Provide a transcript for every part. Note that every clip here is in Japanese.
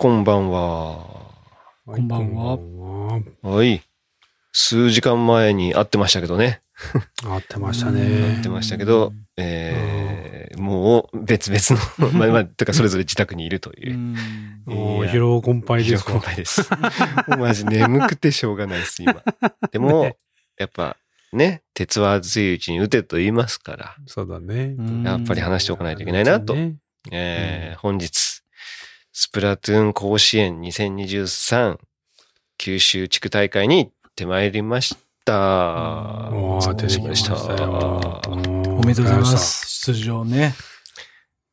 こんばんは。こんばんは。はい。数時間前に会ってましたけどね。会ってました会ねって。ましたけど、えー、もう別々の、まあまあ、てかそれぞれ自宅にいるという。おーいや疲労困憊ですか非常に。困です。もうマジ眠くてしょうがないです、今。でも、ねやっぱね、鉄は熱いうちに打てと言いますから、そうだね。やっぱり話しておかないといけないなと。ねえー本日、スプラトゥーン甲子園2023九州地区大会に行ってまいりました。おー、出てきましたおめでとうございます。出場ね。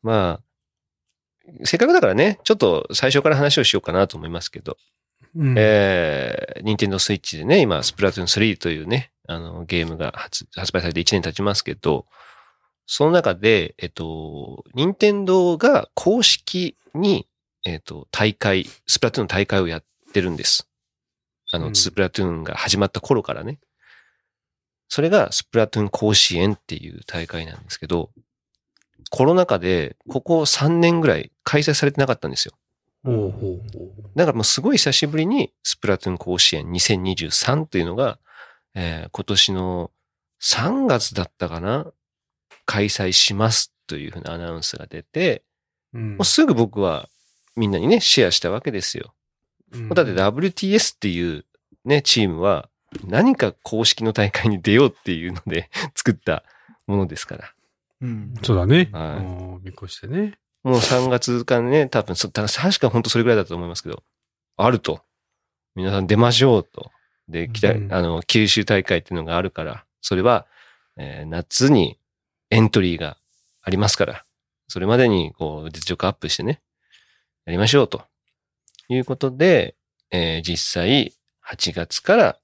まあ、せっかくだからね、ちょっと最初から話をしようかなと思いますけど、うんえー、任天堂スイッチでね、今、スプラトゥーン3というね、あの、ゲームが発発売されて1年経ちますけど、その中で、えっと、任天堂が公式に、えっと、大会、スプラトゥーンの大会をやってるんです。あの、うんスプラトゥーンが始まった頃からね。それがスプラトゥーン甲子園っていう大会なんですけど、コロナ禍で、ここ3年ぐらい開催されてなかったんですよ。だからもうすごい久しぶりにスプラトゥーン甲子園2023というのが、えー今年の3月だったかな開催しますというふうなアナウンスが出て、うんもうすぐ僕はみんなにね、シェアしたわけですよ。うんだって WTS っていうね、チームは何か公式の大会に出ようっていうので 作ったものですから。うん。そうだね。はいうん見越してね。もう3月かね、多分確か本当それぐらいだと思いますけど、あると。皆さん出ましょうと。で、来た、うんあの、九州大会っていうのがあるから、それは、えー夏にエントリーがありますから、それまでに、こう、実力アップしてね、やりましょうと。いうことで、えー実際、8月から、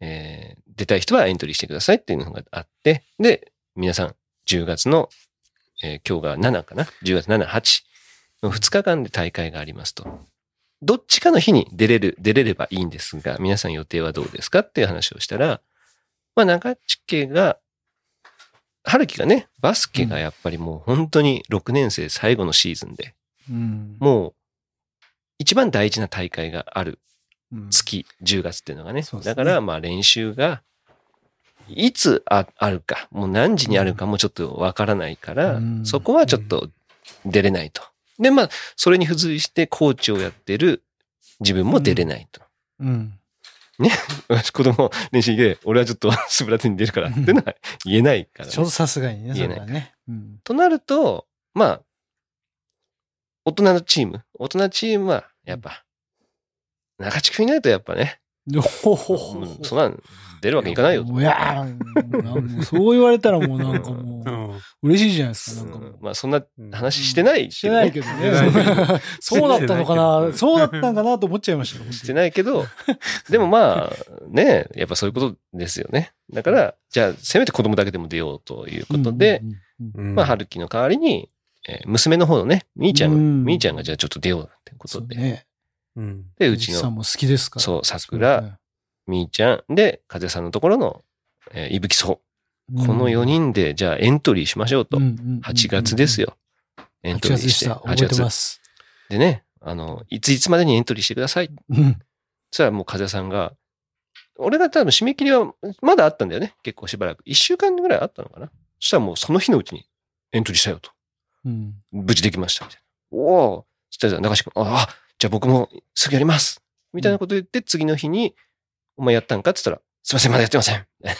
えー出たい人はエントリーしてくださいっていうのがあって、で、皆さん、10月のえー今日が7かな ?10 月7、8の2日間で大会がありますと。どっちかの日に出れる、出れればいいんですが、皆さん予定はどうですかっていう話をしたら、まあ中地家が、春樹がね、バスケがやっぱりもう本当に6年生最後のシーズンで、うん。もう一番大事な大会があるうん月、10月っていうのがね。ねだからまあ練習が、いつああるか、もう何時にあるかもちょっとわからないから、うんそこはちょっと出れないと。で、まあ、それに付随してコーチをやってる自分も出れないと。うん。私 子供練習で、俺はちょっとスプラトゥーンに出るからっていうのは言えないから、ねちょうどさすがにね、そ言えないね。うん。となると、まあ、大人のチーム、大人チームは、やっぱ、中地区にないとやっぱね、ほほほうんそんなん出るわけにいかないよ。と。いやーなんかそう言われたらもうなんかもううん。嬉しいじゃないですか、なんかもう。ん。まあ、そんなうん。話してないしてないけどしてないけど。ね。そうだったのかな。そうだったんかなと思っちゃいました。よ。してないけど、でもまあ、ね、やっぱそういうことですよね。だから、じゃあ、せめて子供だけでも出ようということで、うんうんうんうん。まあ、春樹の代わりに、えー娘の方のね、みーちゃんが、うんみーちゃんがじゃあちょっと出ようってことで、そうね。うんで、ううちの、ちさんも好きですから。そう、桜、みーちゃん、で、風さんのところの、えー、いぶきそう。この4人で、じゃあエントリーしましょうと。8月ですよ。よ。エン8トリーし。月でしてた。覚えてます。でね、あの、いついつまでにエントリーしてください。うん。そしたらもう風さんが、俺が多分締め切りはまだあったんだよね。結構しばらく。1週間ぐらいあったのかな。そしたらもうその日のうちにエントリーしたよと。うん。無事できました。みたいな。おおそしたら中志君、ああ、じゃあ僕もすぐやります。みたいなこと言って、次の日に、お前やったんかって言ったら、すいません、まだやってません。なっ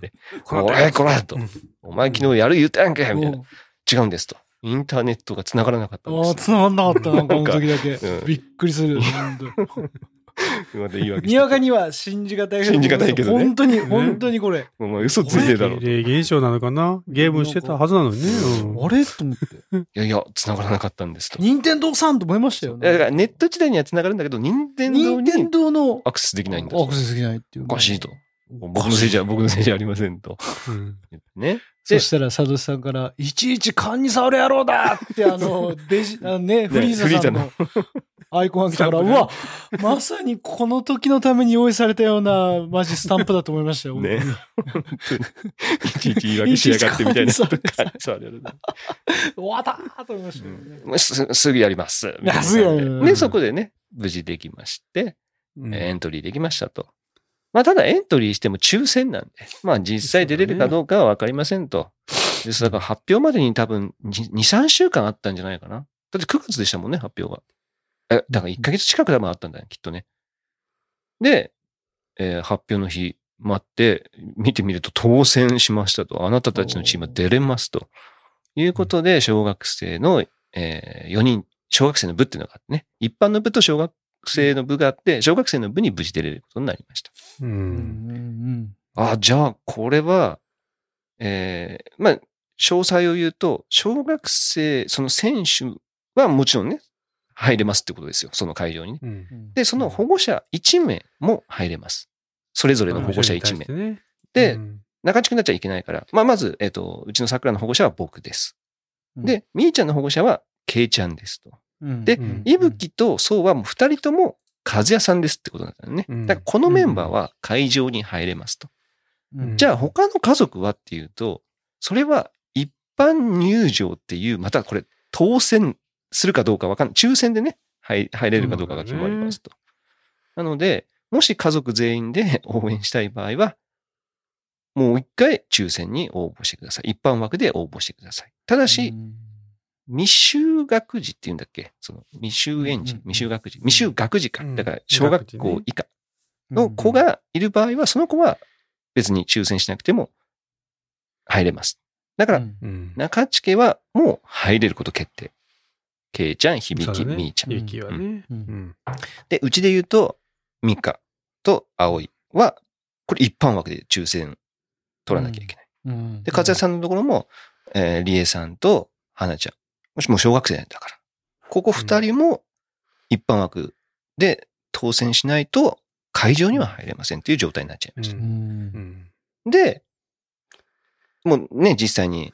てこらとうん。お前昨日やる言ったやんけみたいな。お違うんですと。インターネットが繋がらなかったんでああ、す。繋がんなかった、なんかあの時だけう。んびっくりする。また言い訳にわかには信じがたいけど信じがたいけどね本当に、本当にこれ。お前嘘ついてるだろ。い霊現象なのかな？ゲームしてたはずなのにね。うんあれ？と思って。やいや、繋がらなかったんですと。い任天堂さんと思いましたよだからネット時代には繋がるんだけど、任天堂任天に堂のアクセスできないんだとアク。セスできないっていう。おかしいと。僕のせいじゃ、僕のせいじゃありませんと。うんね。そしたら、サトシさんから、いちいち勘に触る野郎だって、あの、デジ、あのね、フリーザさんの、アイコンが来たから、うわ、まさにこの時のために用意されたような、マジスタンプだと思いましたよ。ね。本当に。いちいち言い訳しやがってみたいな。終わったーと思いましたよね。もうすすぐやります。すぐやるで、そこでね、無事できまして、うんエントリーできましたと。まあ、ただエントリーしても抽選なんで、まあ実際出れるかどうかはわかりませんと。ですだから発表までに多分2、3週間あったんじゃないかな。だって9月でしたもんね、発表が。え、だから1ヶ月近く多分あったんだよ、きっとね。で、えー発表の日待って、見てみると当選しましたと。あなたたちのチームは出れますと。いうことで、小学生の、え4人、小学生の部っていうのがあってね。一般の部と小学生の部があって、小学生の部に無事出れることになりました。う。うんんあ、じゃあ、これは、えーまあ、詳細を言うと、小学生、その選手はもちろんね、入れますってことですよ。その会場にね。うん。うん。で、その保護者1名も入れます。それぞれの保護者1名。名。でう、ん中地区になっちゃいけないから、まあ、まず、えっ、と、うちの桜の保護者は僕です。で、みーちゃんの保護者は、けいちゃんですと。うん、でうんいぶきとそうはもう二人とも和也さんですってことなんだよね。うんだからこのメンバーは会場に入れますと。うん、じゃあ他の家族はっていうと、それは一般入場っていう、またこれ当選するかどうかわかんない。抽選でね、入入れるかどうかが決まりますと。なので、もし家族全員で 応援したい場合は、もう一回抽選に応募してください。一般枠で応募してください。ただし、うん未就学児っていうんだっけ？その未就園児未就学児、未就学児か。うんだから小学校以下の子がいる場合は、その子は別に抽選しなくても入れます。だから。中地家はもう入れること決定。けいちゃん、響き、みーちゃん。ゆきはね。ううんん。で、うちで言うと、ミカと葵は、これ一般枠で抽選取らなきゃいけない。うんで、和也さんのところも、えー、りえさんと花ちゃん。もしもう小学生だから。ここ二人も一般枠で当選しないと会場には入れませんっていう状態になっちゃいました。うんうん。で、もうね、実際に、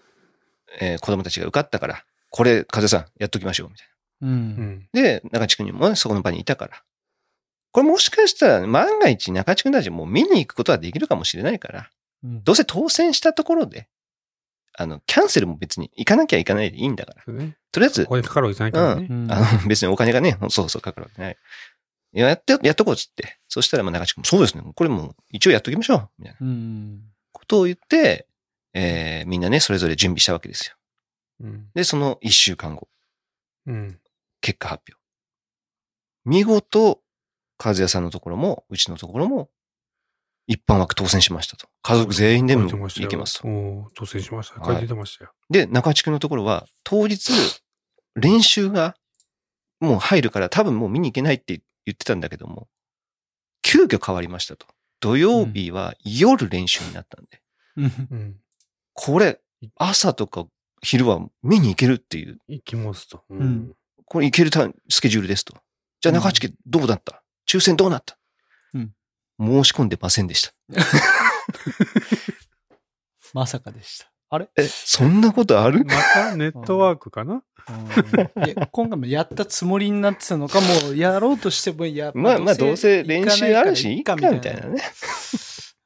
えー子供たちが受かったから、これ、和也さんやっときましょう、みたいうんうん。な。で、中地区にもねそこの場にいたから。これもしかしたら万が一中地区たちも見に行くことはできるかもしれないから、うんどうせ当選したところで、あの、キャンセルも別に行かなきゃ行かないでいいんだから。とりあえずこ、こにかかるわけじゃないからね。うんあの、別にお金がね、そうそうかかるわけない。いややって、やっとこうっつって。そしたら、まあ、中地君も、そうですね。これもう一応やっときましょう。みたいなうんことを言って、えー、みんなね、それぞれ準備したわけですよ。うん。で、その一週間後、うん。結果発表。見事、和也さんのところも、うちのところも、一般枠当選しましたと。家族全員でも行けますと。当選しました。はい書いてましたよ。で、中地区のところは、当日、練習がもう入るから多分もう見に行けないって言ってたんだけども、急遽変わりましたと。土曜日は夜練習になったんで、うんうん。これ、朝とか昼は見に行けるっていう、行きますと。ううん。これ行けるタイスケジュールですと。じゃあ中地区どうだった？抽選どうなった？うん申し込んでませんでした。まさかでした。あれ？え、そんなことある？またネットワークかな？うん今回もやったつもりになってたのか、もうやろうとしてもやまあまあどうせ練習あるし、いいかみたいなね。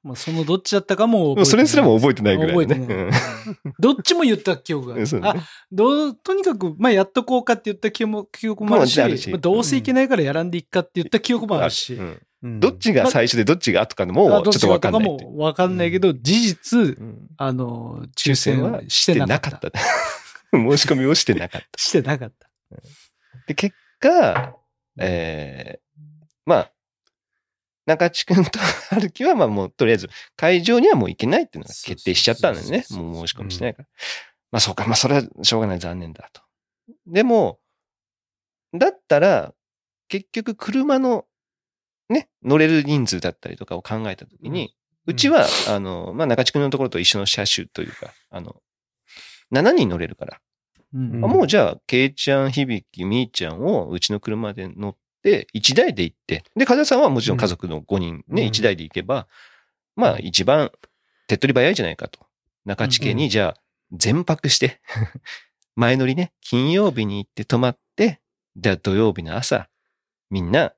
まあそのどっちだったかもそれすらも覚えてないぐらいね。覚えてないどっちも言った記憶がある。ねあ、どう、とにかく、まあやっとこうかって言った記憶も記憶もあるし、るしまあどうせいけないからやらんでいっかって言った記憶もあるし、うんうんどっちが最初でどっちが後かのもあちょっとわかんない。もわかんないけど、事実、うんあの、抽抽選選ははししててなかっ。たた。申し込みをしてなかった。してなかった。で、結果、えー、まあ、中地君と春樹は、まあもうとりあえず会場にはもう行けないっていうのが決定しちゃったんだよね。もう申し込みしてない。から。まあそうか、まあそれはしょうがない、残念だと。でも、だったら、結局車のね、乗れる人数だったりとかを考えたときに、うちは、あの、まあ中地君のところと一緒の車種というか、あの、7人乗れるから、うんあもうじゃあ、ケイちゃん、響き、みーちゃんをうちの車で乗って、1台で行って、で、風さんはもちろん家族の5人ね、うん。1台で行けば、まあ一番手っ取り早いじゃないかと。中地家うんにじゃあ、全泊して、前乗りね、金曜日に行って泊まって、じゃあ土曜日の朝、みんな、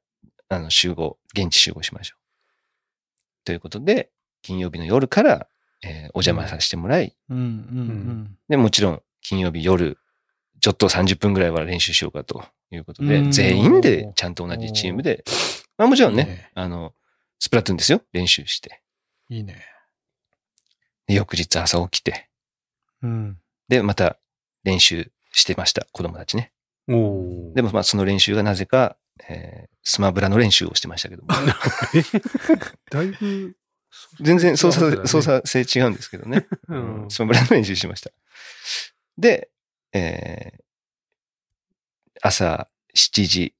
あの、集合、現地集合しましょう。ということで、金曜日の夜から、えーお邪魔させてもらい、うんうん。で、もちろん、金曜日夜、ちょっと30分ぐらいは練習しようかということで、うん全員でちゃんと同じチームで、まあもちろんね、いいねあの、スプラトゥーンですよ、練習して。うん。いいね。で翌日朝起きて、うん。で、また練習してました、子供たちね。おーでもまあその練習がなぜか、えースマブラの練習をしてましたけども、だいぶ、全然操作、操作性違うんですけどね。うんスマブラの練習しました。で、えー朝7時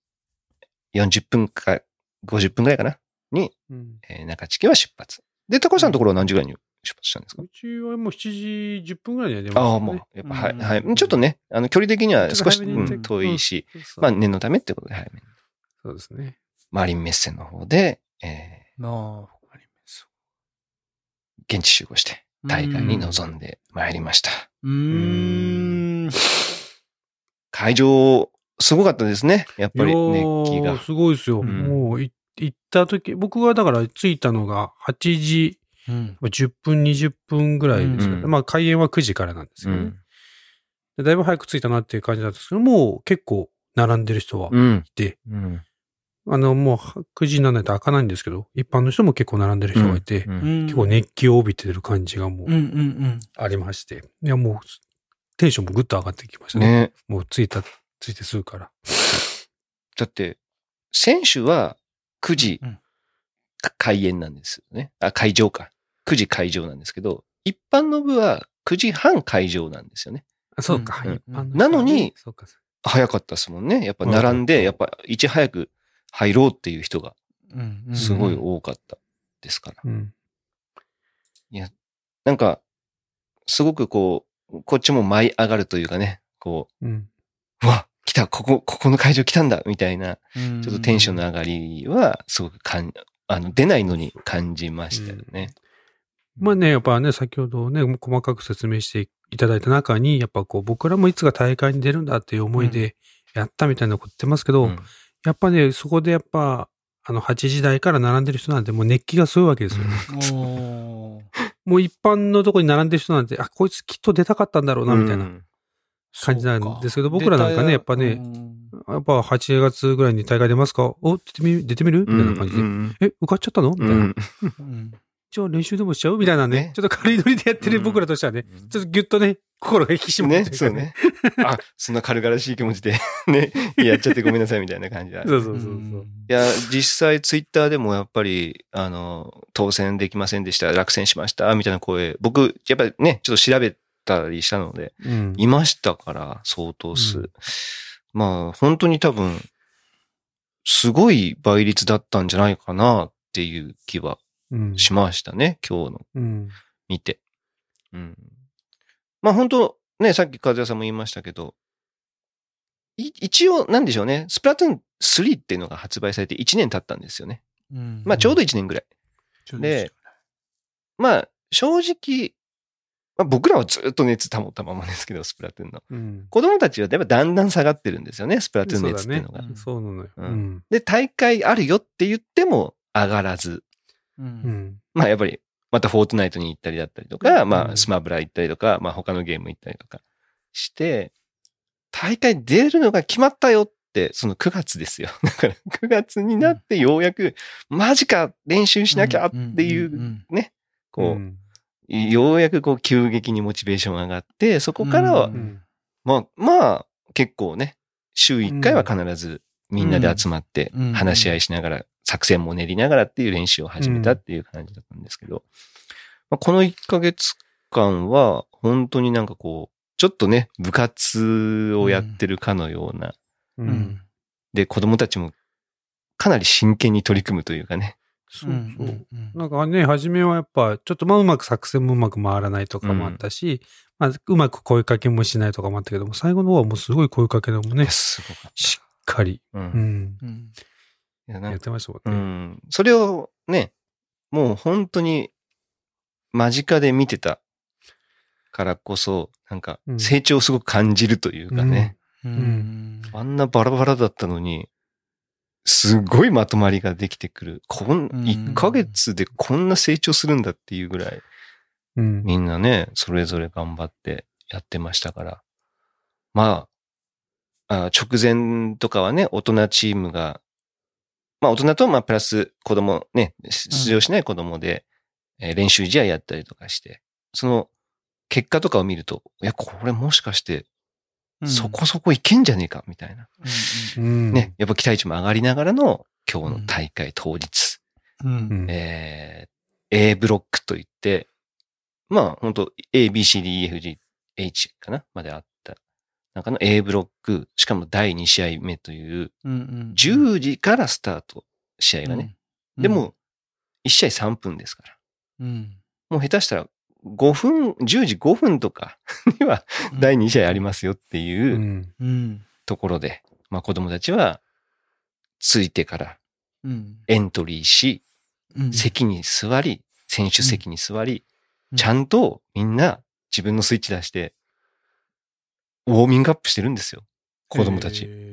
40分か50分ぐらいかな？に、うんえー中地家は出発。で、高橋さんのところは何時ぐらいに出発したんですか？うちはもう7時10分ぐらいには出ました、ね。ああ、もう、やっぱ、はい、うんはい。ちょっとね、あの、距離的には少し、うん遠いし、そうまあ、念のためってことで早めに。そうですね。マリンメッセの方で、えなあ、ー現地集合して、大会に臨んでまいりました。うーん。会場、すごかったですね。やっぱり熱気が。すごいですよ。うんもうい行った時、僕はだから着いたのが8時うん。10分、20分ぐらいですよね。うんまあ開演は9時からなんですよね、うん。でだいぶ早く着いたなっていう感じなんですけど、もう結構並んでる人はうん。いて、うん。あのもう9時にならないと開かないんですけど、一般の人も結構並んでる人がいて、うん結構熱気を帯びてる感じがもうんううんありまして、いやもうテンションもぐっと上がってきましたね。ね。もう着いた、着いてすぐから。だって、選手は9時開演なんですよね。あ、会場か。9時会場なんですけど、一般の部は9時半会場なんですよね。あそうか、うん一般の人なのにそうか、早かったですもんね。やっぱ並んで、やっぱいち早く入ろうっていう人がうんうん。すごい多かったですから。うん。なんか、すごくこう、こっちも舞い上がるというかね、こうん。う、うわ、来た、ここ、ここの会場来たんだ、みたいな、うん、ちょっとテンションの上がりは、すごくかん、あの、出ないのに感じましたよね。まあね、やっぱね、先ほどね、細かく説明していただいた中に、やっぱこう、僕らもいつか大会に出るんだっていう思いでやったみたいなこと言ってますけど、うんやっぱね、そこでやっぱ、あの、8時台から並んでる人なんてもう熱気がすごいわけですよ。もう一般のとこに並んでる人なんて、あ、こいつきっと出たかったんだろうな、みたいな。うん感じなんですけど僕らなんかねやっぱねやっぱ8月ぐらいに大会出ますか？お、出てみる？出てみる？みたいな感じで。うんえ、受かっちゃったの？みたいな。うんうんじゃあ練習でもしちゃう？みたいなねねちょっと軽いノリでやってる僕らとしてはね、ちょっとギュッとね、心が引き締まね、ってるそうね。あ、そんな軽々しい気持ちで、ね、やっちゃってごめんなさいみたいな感じだ。いそうそうそうそう。や、実際ツイッターでもやっぱり、あの、当選できませんでした、落選しました、みたいな声、僕、やっぱりね、ちょっと調べたりしたので、うん。いましたから、相当数。うんまあ、本当に多分、すごい倍率だったんじゃないかなっていう気はうん。しましたね、今日のうん。見て。うん。まあ本当ね、さっき和也さんも言いましたけど、い一応、なんでしょうね、スプラトゥーン3っていうのが発売されて1年経ったんですよね。うんまあちょうど1年ぐらい。でまあ正直、まあ、僕らはずっと熱保ったままですけど、スプラトゥーンの。うん。子供たちはやっぱだんだん下がってるんですよね、スプラトゥーン熱っていうのが。そうだねそうなのよ。ううんん。で、大会あるよって言っても上がらず、ううん。ん。まあやっぱり、またフォートナイトに行ったりだったりとか、うん。まあスマブラ行ったりとか、まあ他のゲーム行ったりとかして、大会出るのが決まったよって、その9月ですよ。だから9月になってようやく、マジか練習しなきゃっていう、んね、こう、ん。ようやくこう急激にモチベーションが上がって、そこからは。まあ、まあ、結構ね、週1回は必ずみんなで集まってうん。話し合いしながら、作戦も練りながらっていう練習を始めたっていう感じだったんですけど、まあ、この1ヶ月間は、本当になんかこう、ちょっとね、部活をやってるかのような、う。うんんで、子供たちもかなり真剣に取り組むというかね。そうそう。うんなんかね、初めはやっぱ、ちょっとまあうまく作戦もうまく回らないとかもあったし、まあうまく声かけもしないとかもあったけども、最後の方はもうすごい声かけでもね、すごかっしっかり、た。う。うんん、うんいやなんかてましたもんね。うん。それをね、もう本当に間近で見てたからこそ、なんかうん成長をすごく感じるというかね、うんんあんなバラバラだったのに、すごいまとまりができてくる。こん1ヶ月でこんな成長するんだっていうぐらい、うん。みんなね、それぞれ頑張ってやってましたから。まあ、あ直前とかはね、大人チームが、まあ大人と、まあプラス子供ね、出場しない子供で、えー練習試合やったりとかして、その結果とかを見ると、いや、これもしかして、そこそこいけんじゃねえか、みたいな。うんうん。ね、やっぱ期待値も上がりながらの今日の大会当日。うん。うん。えー A ブロックといって、まあ本当 A, B, C, D, E, F, G, H かなまであった。中の A ブロック、しかも第2試合目という、うんうん。10時からスタート、試合がね。うん。でも、1試合3分ですから。うん、もう下手したら5分、10時5分とか には第2試合ありますよってう。いう。ところで、まあ子供たちは、ついてからうん。エントリーし、うん。席に座り、選手席に座り、うんちゃんとみんな自分のスイッチ出して、ウォーミングアップしてるんですよ。子供たち。へ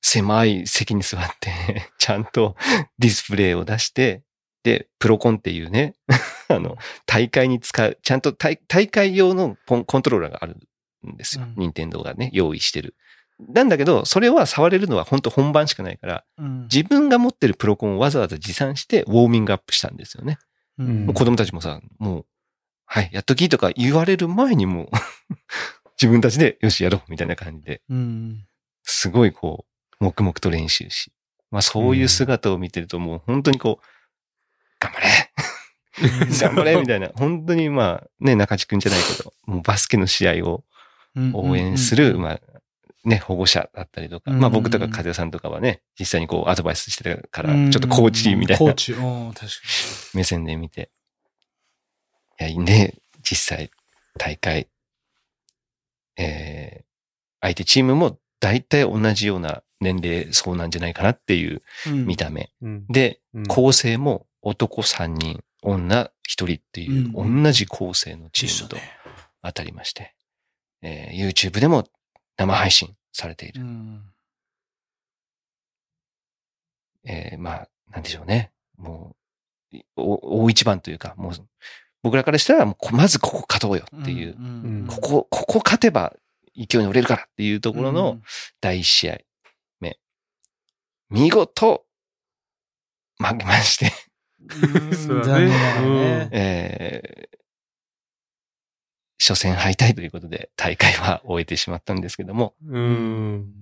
狭い席に座って、ちゃんと ディスプレイを出して、で、プロコンっていうね、あの、大会に使う、ちゃんと大大会用のコントローラーがあるんですよ。うん任天堂がね、用意してる。なんだけど、それは触れるのは本当本番しかないから、ーうん自分が持ってるプロコンをわざわざ持参してウォーミングアップしたんですよね。うん子供たちもさ、もう、はい、やっときとか言われる前にもう自分たちでよしやろうみたいな感じで、うん。すごいこう、黙々と練習し。まあそういう姿を見てるともう本当にこう、頑張れ 頑張れみたいな。本当にまあね、中地くんじゃないけど、もうバスケの試合を応援する、まあね、保護者だったりとか、まあ僕とか風さんとかはね、実際にこうアドバイスしてたから、ちょっとコーチみたいなコーチ、うん、確か 目線で見て。いや、いいね、実際、大会。えー、相手チームも大体同じような年齢層なんじゃないかなっていう見た目。うん。で、うん構成も男3人、女1人っていう、うん同じ構成のチームと当たりまして、えー YouTube でも生配信されている。うん。えーまあ、なんでしょうね。もう、大一番というか、もう、僕らからしたら、もうこまずここ勝とうよっていう、んここ、ここ勝てば勢いに乗れるからっていうところの、第一試合目。見事、負けまして、うん、そうだね残念ながらね。えー初戦敗退ということで大会は終えてしまったんですけども、うん。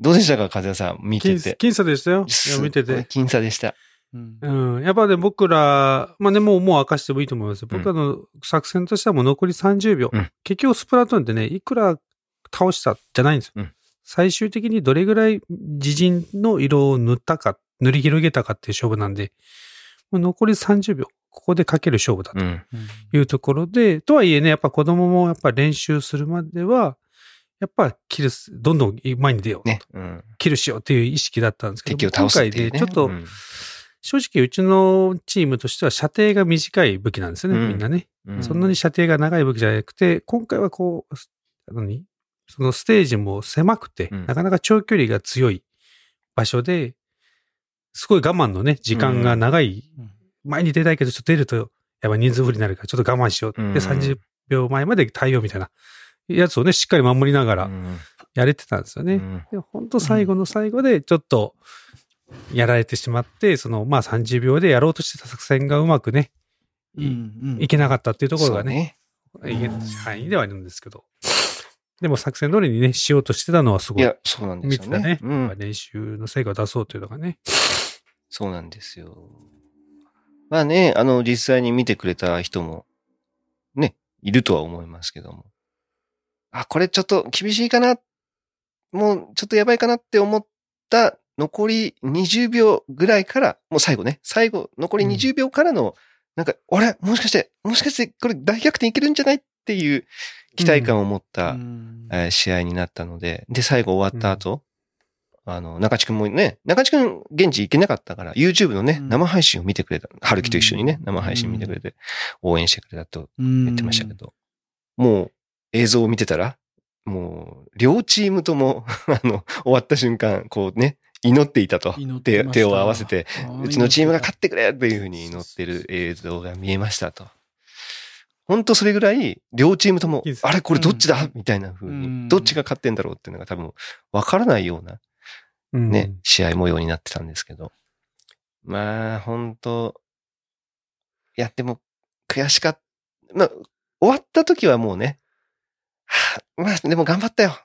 どうでしたか、風谷さん、見て僅て。僅差でしたよ。いや、見てて。僅差でした。うんうん。やっぱね、僕ら、まあね、もう、もう明かしてもいいと思いますよ。僕らの作戦としてはもう残り30秒。うん結局、スプラトゥーンってね、いくら倒したじゃないんですよ。うん最終的にどれぐらい自陣の色を塗ったか、塗り広げたかっていう勝負なんで、もう残り30秒。ここでかける勝負だとうん。いうところで、とはいえね、やっぱ子供もやっぱ練習するまでは、やっぱキルス、どんどん前に出よう。ね。うん。キルしようっていう意識だったんですけど、敵を倒すっていう、ね。今回でちょっと、うん正直うちのチームとしては射程が短い武器なんですよね、うん。みんなね。うん。そんなに射程が長い武器じゃなくて、今回はこう、何？そのステージも狭くて、うん。なかなか長距離が強い場所で、すごい我慢のね、時間が長い、うん。前に出たいけど、ちょっと出ると、やっぱ人数不利になるから、ちょっと我慢しよう。うん。で、30秒前まで対応みたいな、やつをね、しっかり守りながらうん。やれてたんですよね。うん。で、本当最後の最後で、ちょっと、やられてしまって、その、まあ30秒でやろうとしてた作戦がうまくね、いうんいけなかったっていうところがね、ね。いけ範囲ではあるんですけど。でも作戦通りにね、しようとしてたのはすごいいや、そうなんですよね。ね。うん練習の成果を出そうというのがね。そうなんですよ。まあね、あの、実際に見てくれた人も、ね、いるとは思いますけども。あ、これちょっと厳しいかな、もうちょっとやばいかなって思った残り20秒ぐらいから、もう最後ね、最後、残り20秒からの、なんか、あれ？もしかして、もしかしてこれ大逆転いけるんじゃない？っていう期待感を持った、う試合になったので、で、最後終わった後、あの、中地くんもね、中地くん現地行けなかったから、YouTube のね、うん。生配信を見てくれた。春樹と一緒にね、うん。生配信見てくれて、応援してくれたと言言ってましたけど、もう映像を見てたら、もう、両チームとも、あの、終わった瞬間、こうね、祈っていたと。手手を合わせて、うちのチームが勝ってくれというふうに祈ってる映像が見えましたと。本当それぐらい、両チームともあれこれどっちだ？みたいな風うんに、どっちが勝ってんだろうっていうのが多分、わからないようなうんね、試合模様になってたんですけど。まあ、本当いや、でも、悔しかった。まあ、終わった時はもうね、はあまあ、でも頑張ったよ。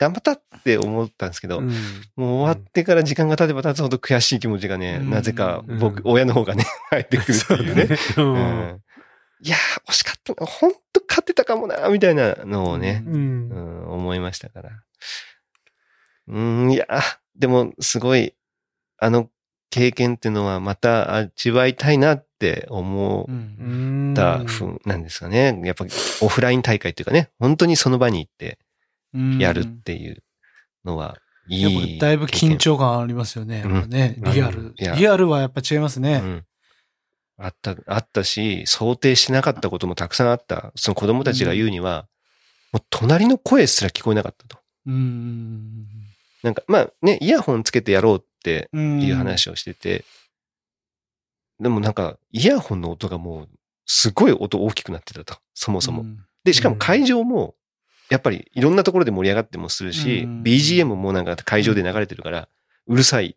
頑張ったって思ったんですけど、うん。もう終わってから時間が経てば経つほど悔しい気持ちがね、うん。なぜか僕、うん。親の方がね、入ってくるっていうね。そうね。ん。いやー、惜しかった。な。本当勝ってたかもな、みたいなのをね、思いましたから。うん、いやー、でもすごい、あの経験っていうのはまた味わいたいなって思ったふうなんですかね。やっぱオフライン大会っていうかね、本当にその場に行ってやるっていうのは、いいぱだいぶ緊張感ありますよね。うんリアル。リアルはやっぱ違いますね。うん。あった、あったし、想定してなかったこともたくさんあった。その子供たちが言うには、もう隣の声すら聞こえなかったと。うん。なんか、まあね、イヤホンつけてやろうってうんいう話をしてて、でもなんか、イヤホンの音がもう、すごい音大きくなってたと。そもそも。うんで、しかも会場も、やっぱりいろんなところで盛り上がってもするし、うん。BGM もなんか会場で流れてるから、うるさい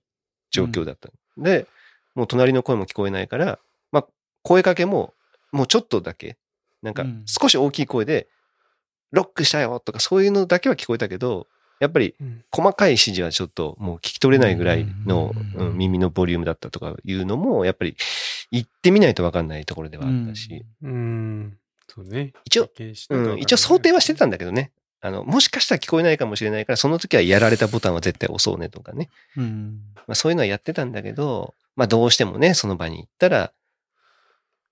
状況だった。で、もう隣の声も聞こえないから、まあ、声かけも、もうちょっとだけ、なんかうん。少し大きい声で、ロックしたよとかそういうのだけは聞こえたけど、やっぱりうん。細かい指示はちょっともう聞き取れないぐらいのうん。うん耳のボリュームだったとかいうのも、やっぱり行ってみないとわかんないところではあったし、うん。そうね。一応うん、一応想定はしてたんだけどね。あの、もしかしたら聞こえないかもしれないから、その時はやられたボタンは絶対押そうねとかね。うん。まあそういうのはやってたんだけど、まあどうしてもね、その場に行ったら、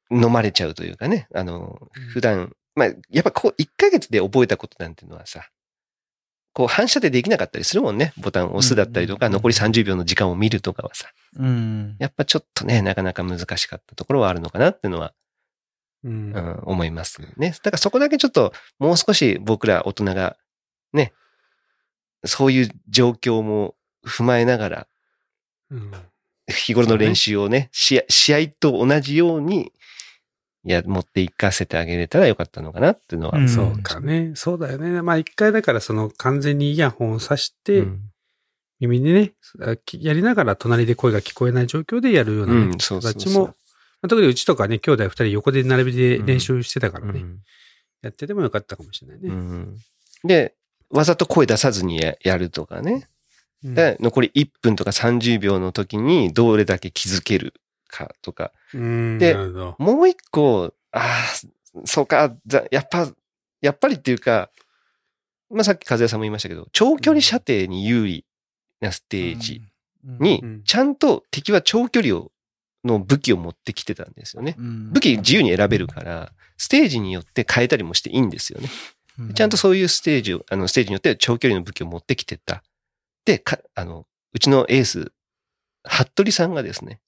飲まれちゃうというかね。あの、普段、まあやっぱこう、1ヶ月で覚えたことなんていうのはさ、こう反射でできなかったりするもんね。ボタンを押すだったりとか、うん残り30秒の時間を見るとかはさ。うん。やっぱちょっとね、なかなか難しかったところはあるのかなっていうのはうんうん、思いますね。だからそこだけちょっともう少し僕ら大人がね、そういう状況も踏まえながら、うん日頃の練習をね、試合試合と同じように、いや、持っていかせてあげれたらよかったのかなっていうのは。うんそうかね。そうだよね。まあ一回だからその完全にイヤホンを挿して、うん耳にね、やりながら隣で声が聞こえない状況でやるようなね、うんそうそうそう人たちも、まあ特にうちとかね、兄弟二人横で並びで練習してたからね、うんやっててもよかったかもしれないね。うんで、わざと声出さずにややるとかね。うんで、残り1分とか30秒の時にどれだけ気づけるかとか。うんで。もう一個、ああ、そうか、ざやっぱ、やっぱりっていうか、まあさっき和也さんも言いましたけど、長距離射程に有利なステージにうん、ちゃんと敵は長距離を、の武器を持ってきてたんですよね。うん、武器自由に選べるから、ステージによって変えたりもしていいんですよね。うんちゃんとそういうステージを、あの、ステージによって長距離の武器を持ってきてた。で、か、あの、うちのエース、服部さんがですね、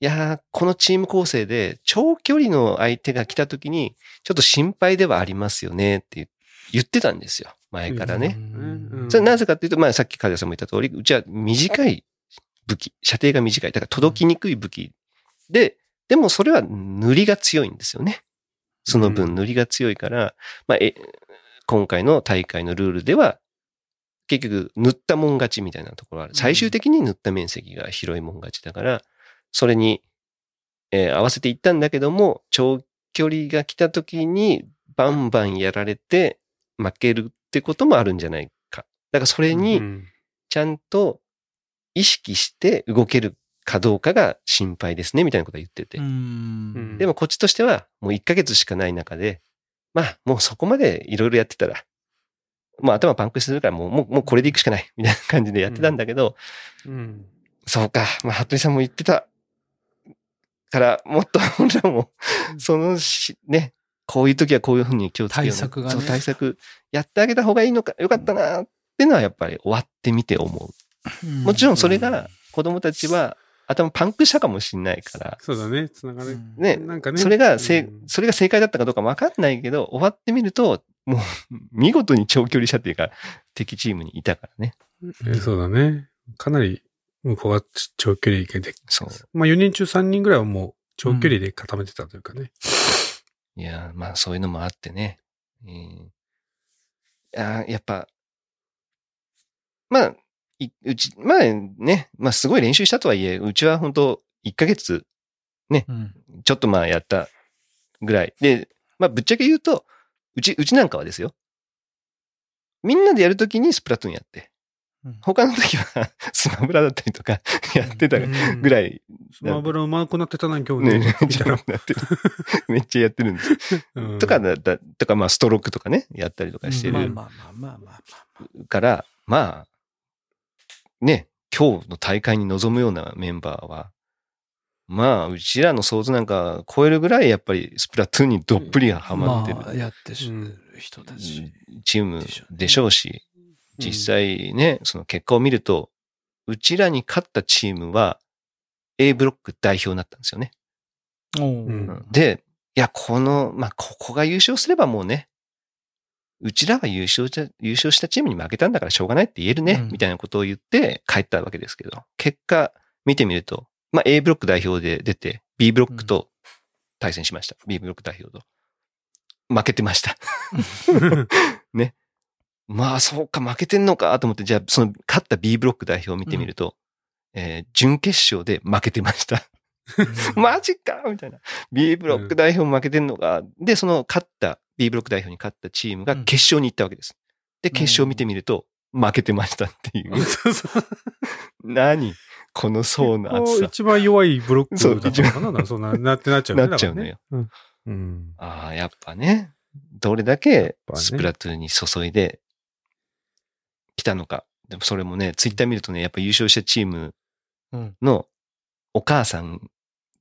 いやー、このチーム構成で長距離の相手が来た時に、ちょっと心配ではありますよねって言言ってたんですよ。前からね。うんそれなぜかっていうと、まあさっき風さんも言った通り、うちは短い武器、射程が短い。だから届きにくい武器で、でもそれは塗りが強いんですよね。そのう分塗りが強いから、まあ、え、今回の大会のルールでは、結局塗ったもん勝ちみたいなところがある。最終的に塗った面積が広いもん勝ちだから、それに、えー合わせていったんだけども、長距離が来た時にバンバンやられて負けるってこともあるんじゃないか。だからそれうにんちゃんと意識して動けるかどうかが心配ですね、みたいなことを言ってて。うん。でもこっちとしてはもう1ヶ月しかない中で、まあもうそこまでいろいろやってたら、もう頭パンクしてるからもう、もう、もうこれでいくしかない、みたいな感じでやってたんだけど、うん。そうか、まあ、服部さんも言ってたから、もっと 俺らも、そのし、ね、こういう時はこういうふうに気をつけようね対策がね。そう、対策やってあげた方がいいのか、よかったなってのはやっぱり終わってみて思う。もちろんそれが子供たちは頭パンクしたかもしれないから、そうだね、つながる。うんね、なんかね。それがせい、うんそれが正解だったかどうかわかんないけど、終わってみると、もう 見事に長距離射程が敵チームにいたからね。えそうだね。かなり向こうが長距離で。そう。まあ4人中3人ぐらいはもう長距離で固めてたというかね。いや、まあそういうのもあってね。うん、あやっぱ、まあ、いうち、まあね、まあすごい練習したとはいえ、うちは本当1ヶ月うん。ちょっとまあやったぐらい。で、まあぶっちゃけ言うと、うち、うちなんかはですよ。みんなでやるときにスプラトゥーンやって、うん他の時は スマブラだったりとか やってたぐらい、スマブラうまくなってたな、今日ね、ね。めっみたいなちゃなってる。めっちゃやってるんです。うんとかだ、だ、とかまあストロークとかね、やったりとかしてるまあまあまあまあまあまあ。から、まあ、ね、今日の大会に臨むようなメンバーは、まあ、うちらの想像なんか超えるぐらいやっぱりスプラトゥーンにどっぷりがハマってるまあ、やってる人たち。チームでしょうし、実際ね、その結果を見ると、うちらに勝ったチームは A ブロック代表になったんですよね。で、いや、この、まあ、ここが優勝すればもうね、うちらは優勝した、優勝したチームに負けたんだからしょうがないって言えるね、うんみたいなことを言って帰ったわけですけど、結果見てみると、まあ、A ブロック代表で出て、B ブロックと対戦しました。B ブロック代表と。負けてました。まあ、そうか、負けてんのかと思って、じゃあ、その、勝った B ブロック代表を見てみると、えー準決勝で負けてました。マジかみたいな。B ブロック代表も負けてんのか。で、その勝った、B ブロック代表に勝ったチームが決勝に行ったわけです。で、決勝見てみると、負けてましたっていう。何？この層の厚さ。一番弱いブロックだったのかな？そんな、なってなっちゃうね なっちゃうのよ。ねうん。ああ、やっぱね、どれだけスプラトゥーンに注いできたのか。でもそれもね、ツイッター見るとね、やっぱ優勝したチームうんのお母さん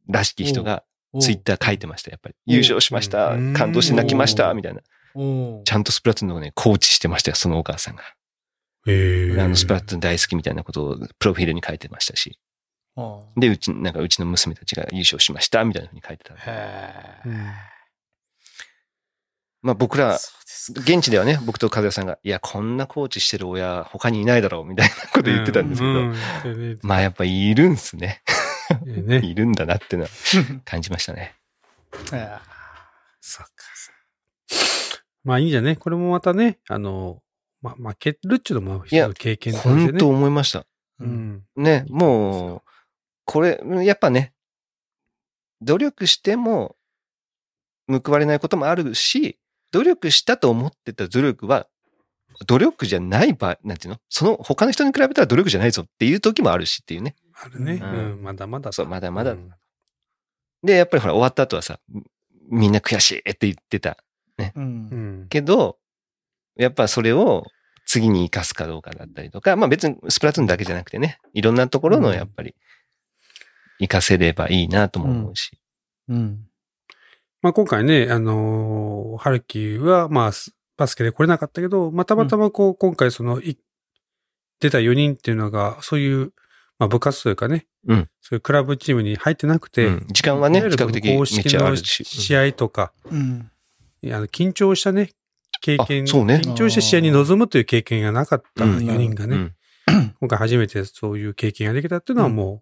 らしき人がツイッター書いてました、やっぱり。優勝しましたうん。感動して泣きました、みたいな。ちゃんとスプラトゥーンのね、コーチしてましたよ、そのお母さんが。への、スプラトゥーン大好きみたいなことをプロフィールに書いてましたし。で、うち、なんかうちの娘たちが優勝しました、みたいなふうに書いてた。まあ僕え。ら、現地ではね、僕と和也さんが、いや、こんなコーチしてる親、他にいないだろう、みたいなこと言ってたんですけど、まあやっぱいるんすね。ねねいるんだなってのは 感じましたね。いやそっか。まあいいんじゃね？これもまたね、あの、ま、負けるっていうのも一つの経験とね？本当思いました。ーうん。ね、もう、これ、やっぱね、努力しても報われないこともあるし、努力したと思ってた努力は、努力じゃない場合、なんていうの？その他の人に比べたら努力じゃないぞっていう時もあるしっていうね。あるね。ううんん。まだまだだ。そうまだまだうんで、やっぱりほら終わった後はさ、みんな悔しいって言ってた。うんうん。けど、やっぱそれを次に活かすかどうかだったりとか、まあ別にスプラトゥーンだけじゃなくてね、いろんなところのやっぱり活かせればいいなとも思うし。うん。まあ今回ね、あのー、春樹は、まあ、スバスケで来れなかったけど、まあたまたまこう、今回その、い出た4人っていうのが、そういう、まあ部活というかね、うん。そういうクラブチームに入ってなくて、うん。時間はね、比較的公式ちゃあの。試合とか、うん。あの緊張したね、経験、ね。緊張した試合に臨むという経験がなかったうん。4人がね、うん。今回初めてそういう経験ができたっていうのはもう、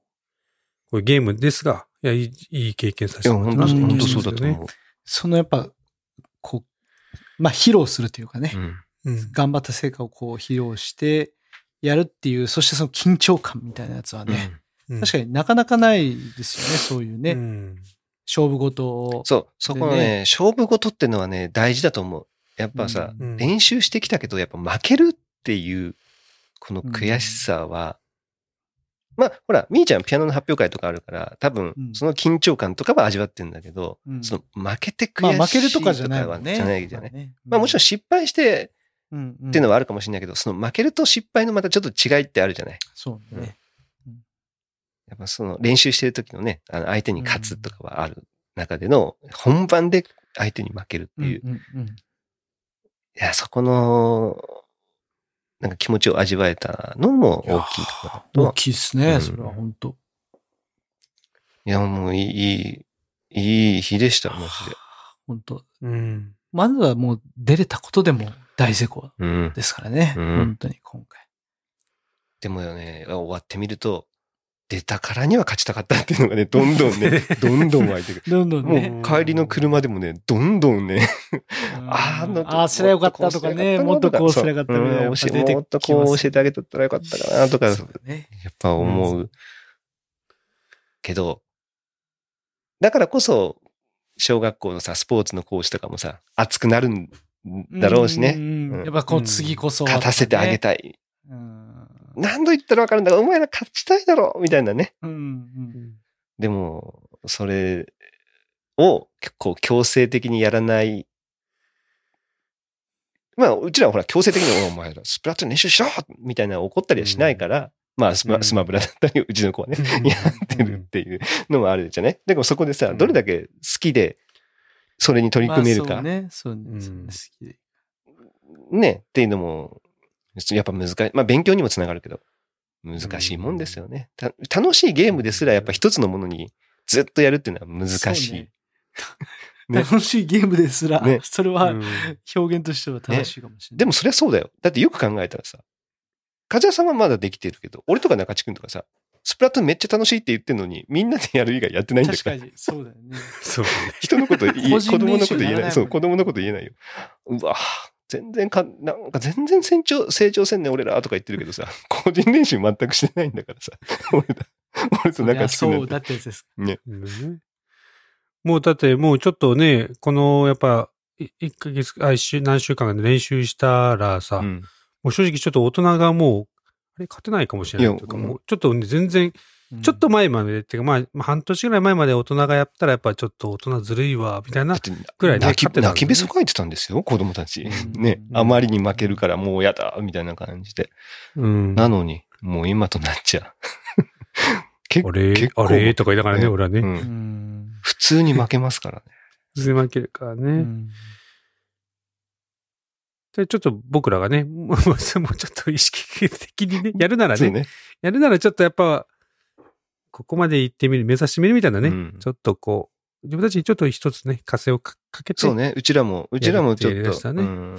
こういうゲームですが、いや、いいいい経験させてもらったな本当本当という気がしますよね。そのやっぱ、こう、まあ披露するというかね。頑張った成果をこう披露してやるっていう、そしてその緊張感みたいなやつはね、うん。確かになかなかないですよね、そういうね、うん。勝負事を。そう、そこのでね、勝負事ってのはね、大事だと思う。やっぱさ、うん。練習してきたけど、やっぱ負けるっていう、この悔しさは、まあ、ほら、みーちゃんピアノの発表会とかあるから、多分う、ん。その緊張感とかは味わってるんだけど、うん。その負けて悔しいまあ負けるとかじゃないもんね。じゃないじゃない。ね。まあもちろん失敗してうん、っていうのはあるかもしれないけど、その負けると失敗のまたちょっと違いってあるじゃない？そうね。やっぱその練習してる時のね、あの相手に勝つとかはある中での、本番で相手に負けるっていう、いうんうんうんや、そこの、なんか気持ちを味わえたのも大きいところだとは。大きいですね、うんそれは本当。いや、もういい、いい、いい日でした、マジで。本当。うん。まずはもう出れたことでも大成功うん。ですからね。うん本当に今回。でもよね、終わってみると、出たからには勝ちたかったっていうのがね、どんどんね、どんどん湧いてくる。どんどんね。もう帰りの車でもね、どんどんね、うんあのああ、すりゃよかったとかね、もっとこうすりゃよかったみたいな。もっとこう教えてあげたらよかったかなとか、やっ。ぱ思う。けど、だからこそ、小学校のさ、スポーツの講師とかもさ、熱くなるんだろうしね。んうんやっぱこう次こそね。勝たせてあげたい。うん。何度言ったらわかるんだお前ら勝ちたいだろみたいなね。うんうん。でも、それを結構強制的にやらない。まあ、うちらはほら強制的に、お前らスプラトゥーン練習しろみたいな怒ったりはしないから、まあスマ、うんスマブラだったり、うちの子はね、うん やってるっていうのもあるじゃね。でもそこでさ、どれだけ好きで、それに取り組めるか、まあそうね。そうね。うん好きで。ね、っていうのも、やっぱ難しい。まあ勉強にもつながるけど、難しいもんですよね。た楽しいゲームですらやっぱ一つのものにずっとやるっていうのは難しい。ね ね楽しいゲームですら、ねそれはうん表現としては正しいかもしれない。でもそりゃそうだよ。だってよく考えたらさ、和也さんはまだできてるけど、俺とか中地君とかさ、スプラトゥーンめっちゃ楽しいって言ってるのに、みんなでやる以外やってないんだか。確からに、そうだよね。そうね。人のこと言え、個子供のこと言えない。そう、子供のこと言えないよ。うわ全然か、なんか全然成長、成長せんねん俺らとか言ってるけどさ、個人練習全くしてないんだからさ、俺だ、俺とそりゃ中地君そうだ。ってやつです。ね。ねもうだってもうちょっとね、このやっぱ、い一ヶ月、あ、一週、何週間かで練習したらさ、うん。もう正直ちょっと大人がもう、あれ勝てないかもしれないとか、もうちょっとね、全然、うんちょっと前まで、っていうかまあ、まあ半年ぐらい前まで大人がやったらやっぱちょっと大人ずるいわ、みたいなぐらいね泣き、泣きべそ書いてたんですよ、子供たち。うんね。うんあまりに負けるからもうやだ、みたいな感じで。うん。なのに、もう今となっちゃう。結あれあれとか言いながらね、ね俺はね。普通に負けますからね。全然負けるからね。うんで、ちょっと僕らがね、もうもうちょっと意識的にね、やるならね、ね。やるならちょっとやっぱ、ここまで行ってみる、目指してみるみたいなね、うん。ちょっとこう、自分たちにちょっと一つね、枷をかかけて、そうね。うちらも、うちらもちょっと、ね。うん。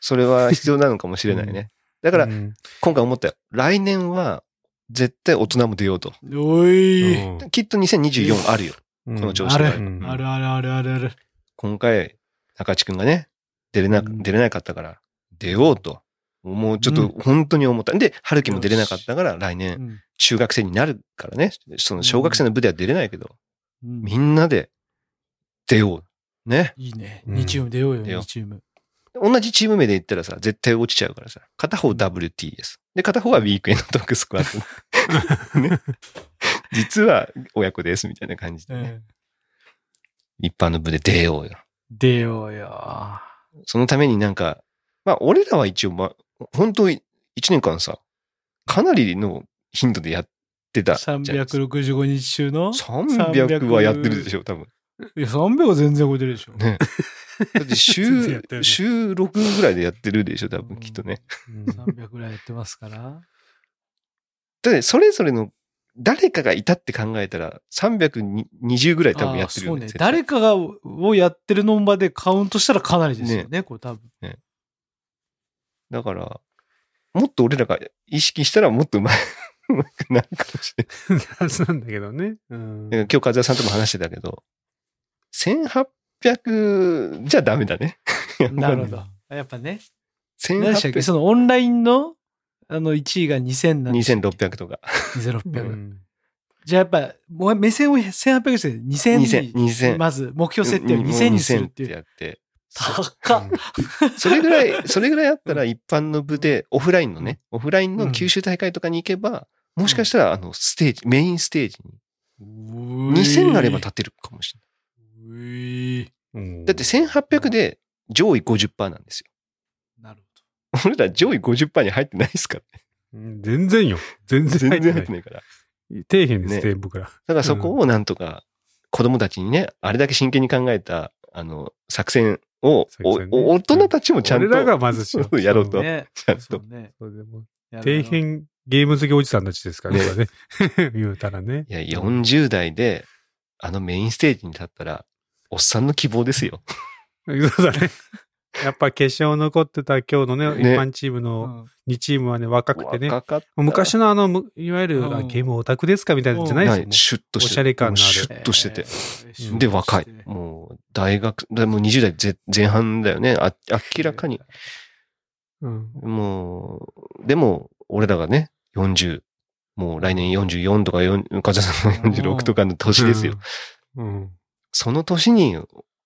それは必要なのかもしれないね。だから、うん。今回思ったよ。来年は、絶対大人も出ようと。おい、うん。きっと2024あるよ。うんこの調子ある、がうん。ある。ある。ある。ある。ある。今回、中地くんがね、出れな、うん出れなかったから、出ようと。もうちょっと本当に思った。で、春樹も出れなかったから、来う年、ん中学生になるからね。その小学生の部では出れないけど、うんみんなで出よう。ね。いいね。うん2チーム出ようよ、出よう2チーム。同じチーム名で言ったらさ、絶対落ちちゃうからさ。片方 WTS。で、片方はウィークエンドトークスクワット。ね、実は親子です、みたいな感じでね。うん一般の部で出ようよ。出ようよ。そのためになんか、まあ、俺らは一応、まあ、本当に一年間さ、かなりの頻度でやってたじゃないですか。365日中の？300はやってるでしょ、多分。いや、300は全然超えてるでしょ。ね。だって週 週6ぐらいでやってるでしょ、多分きっとね。うん300ぐらいやってますから。だってそれぞれの誰かがいたって考えたら、320ぐらい多分やってるよね。そうね。誰かが、をやってるの場でカウントしたらかなりですよね、これ多分。だから、もっと俺らが意識したらもっとうまい、なるかもしれない。は ずなんだけどね。うん今日、和也さんとも話してたけど、1800じゃダメだね。なるほど。やっぱね。1800何でしたっけ？そのオンラインの、あの、1位が2000なんでしたっけ2600とか。2600。うんじゃあやっぱ、もう目線を1800して2000に、2000 2000まず目標設定を2000にするって2000いう。やって。高っ。それぐらい、それぐらいあったら一般の部で、オフラインのね、オフラインの九州大会とかに行けば、もしかしたら、あの、ステージ、メインステージに、2000あれば立てるかもしれない。だって1800で上位50%なんですよ。俺ら上位50%に入ってないですか全然よ。全然全然入ってない。入ってないから。底辺ですねね、僕ら。だからそこをなんとか、子供たちにね、あれだけ真剣に考えた、あの、作戦を、大人たちもちゃんと、俺らがまずしよう やろうと。ちゃんと。そうね。底辺ゲーム好きおじさんたちですから ね言うたらね。いや、40代で、あのメインステージに立ったら、おっさんの希望ですよ。そうだね。やっぱ決勝残ってた今日のね、ね一般チームの2チームはね、若くてね。若かった。昔のあの、むいわゆる、うんあゲームオタクですかみたいなんじゃないはいですよ。シュッとしておしゃれ感のあるシュッとしてて。うんで、若い。もう、大学、でもう20代ぜ前半だよね。あ、明らかに。うん。もう、でも、俺らがね、40、もう来年44とか4、風さんの46とかの年ですよ。うん。その年に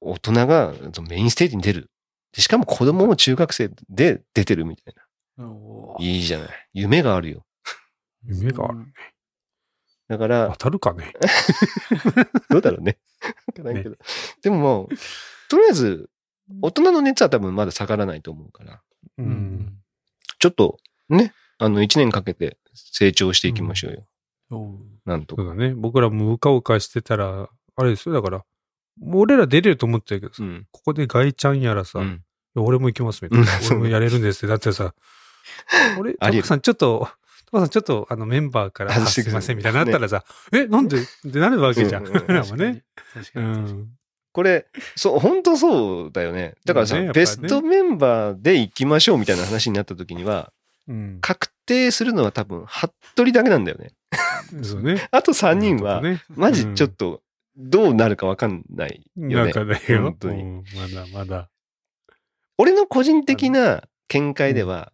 大人がメインステージに出る。でしかも子供も中学生で出てるみたいな。おいいじゃない。夢があるよ。夢がある。だから当、たるかね？どうだろうね。わからんけど。でももう、とりあえず、大人の熱は多分まだ下がらないと思うから、う。うんん。ちょっと、ね、あの、1年かけて成長していきましょうよ。おうなんとか。そうだね。僕らもうかうかしてたら、あれですよ。だから、俺ら出れると思ってるけどさ、うん。ここでガイちゃんやらさ、いうん。や俺も行きますみたいな。うん俺もやれるんですって。だってさ、俺、ありえるトカさんちょっと、トカさんちょっとあのメンバーから外してくだみたいになったらさ、え、なんでってなるわけじゃん。うんうん確かに。ん。これ、そう、本当そうだよね。だからさ、ねねベストメンバーで行きましょうみたいな話になった時には、うん。確定するのは多分、服部だけなんだよね。そうね。あと3人は、ね、マジちょっと、どうなるかわかんないよなんね。かだよ。本当にうんまだまだ。俺の個人的な見解では。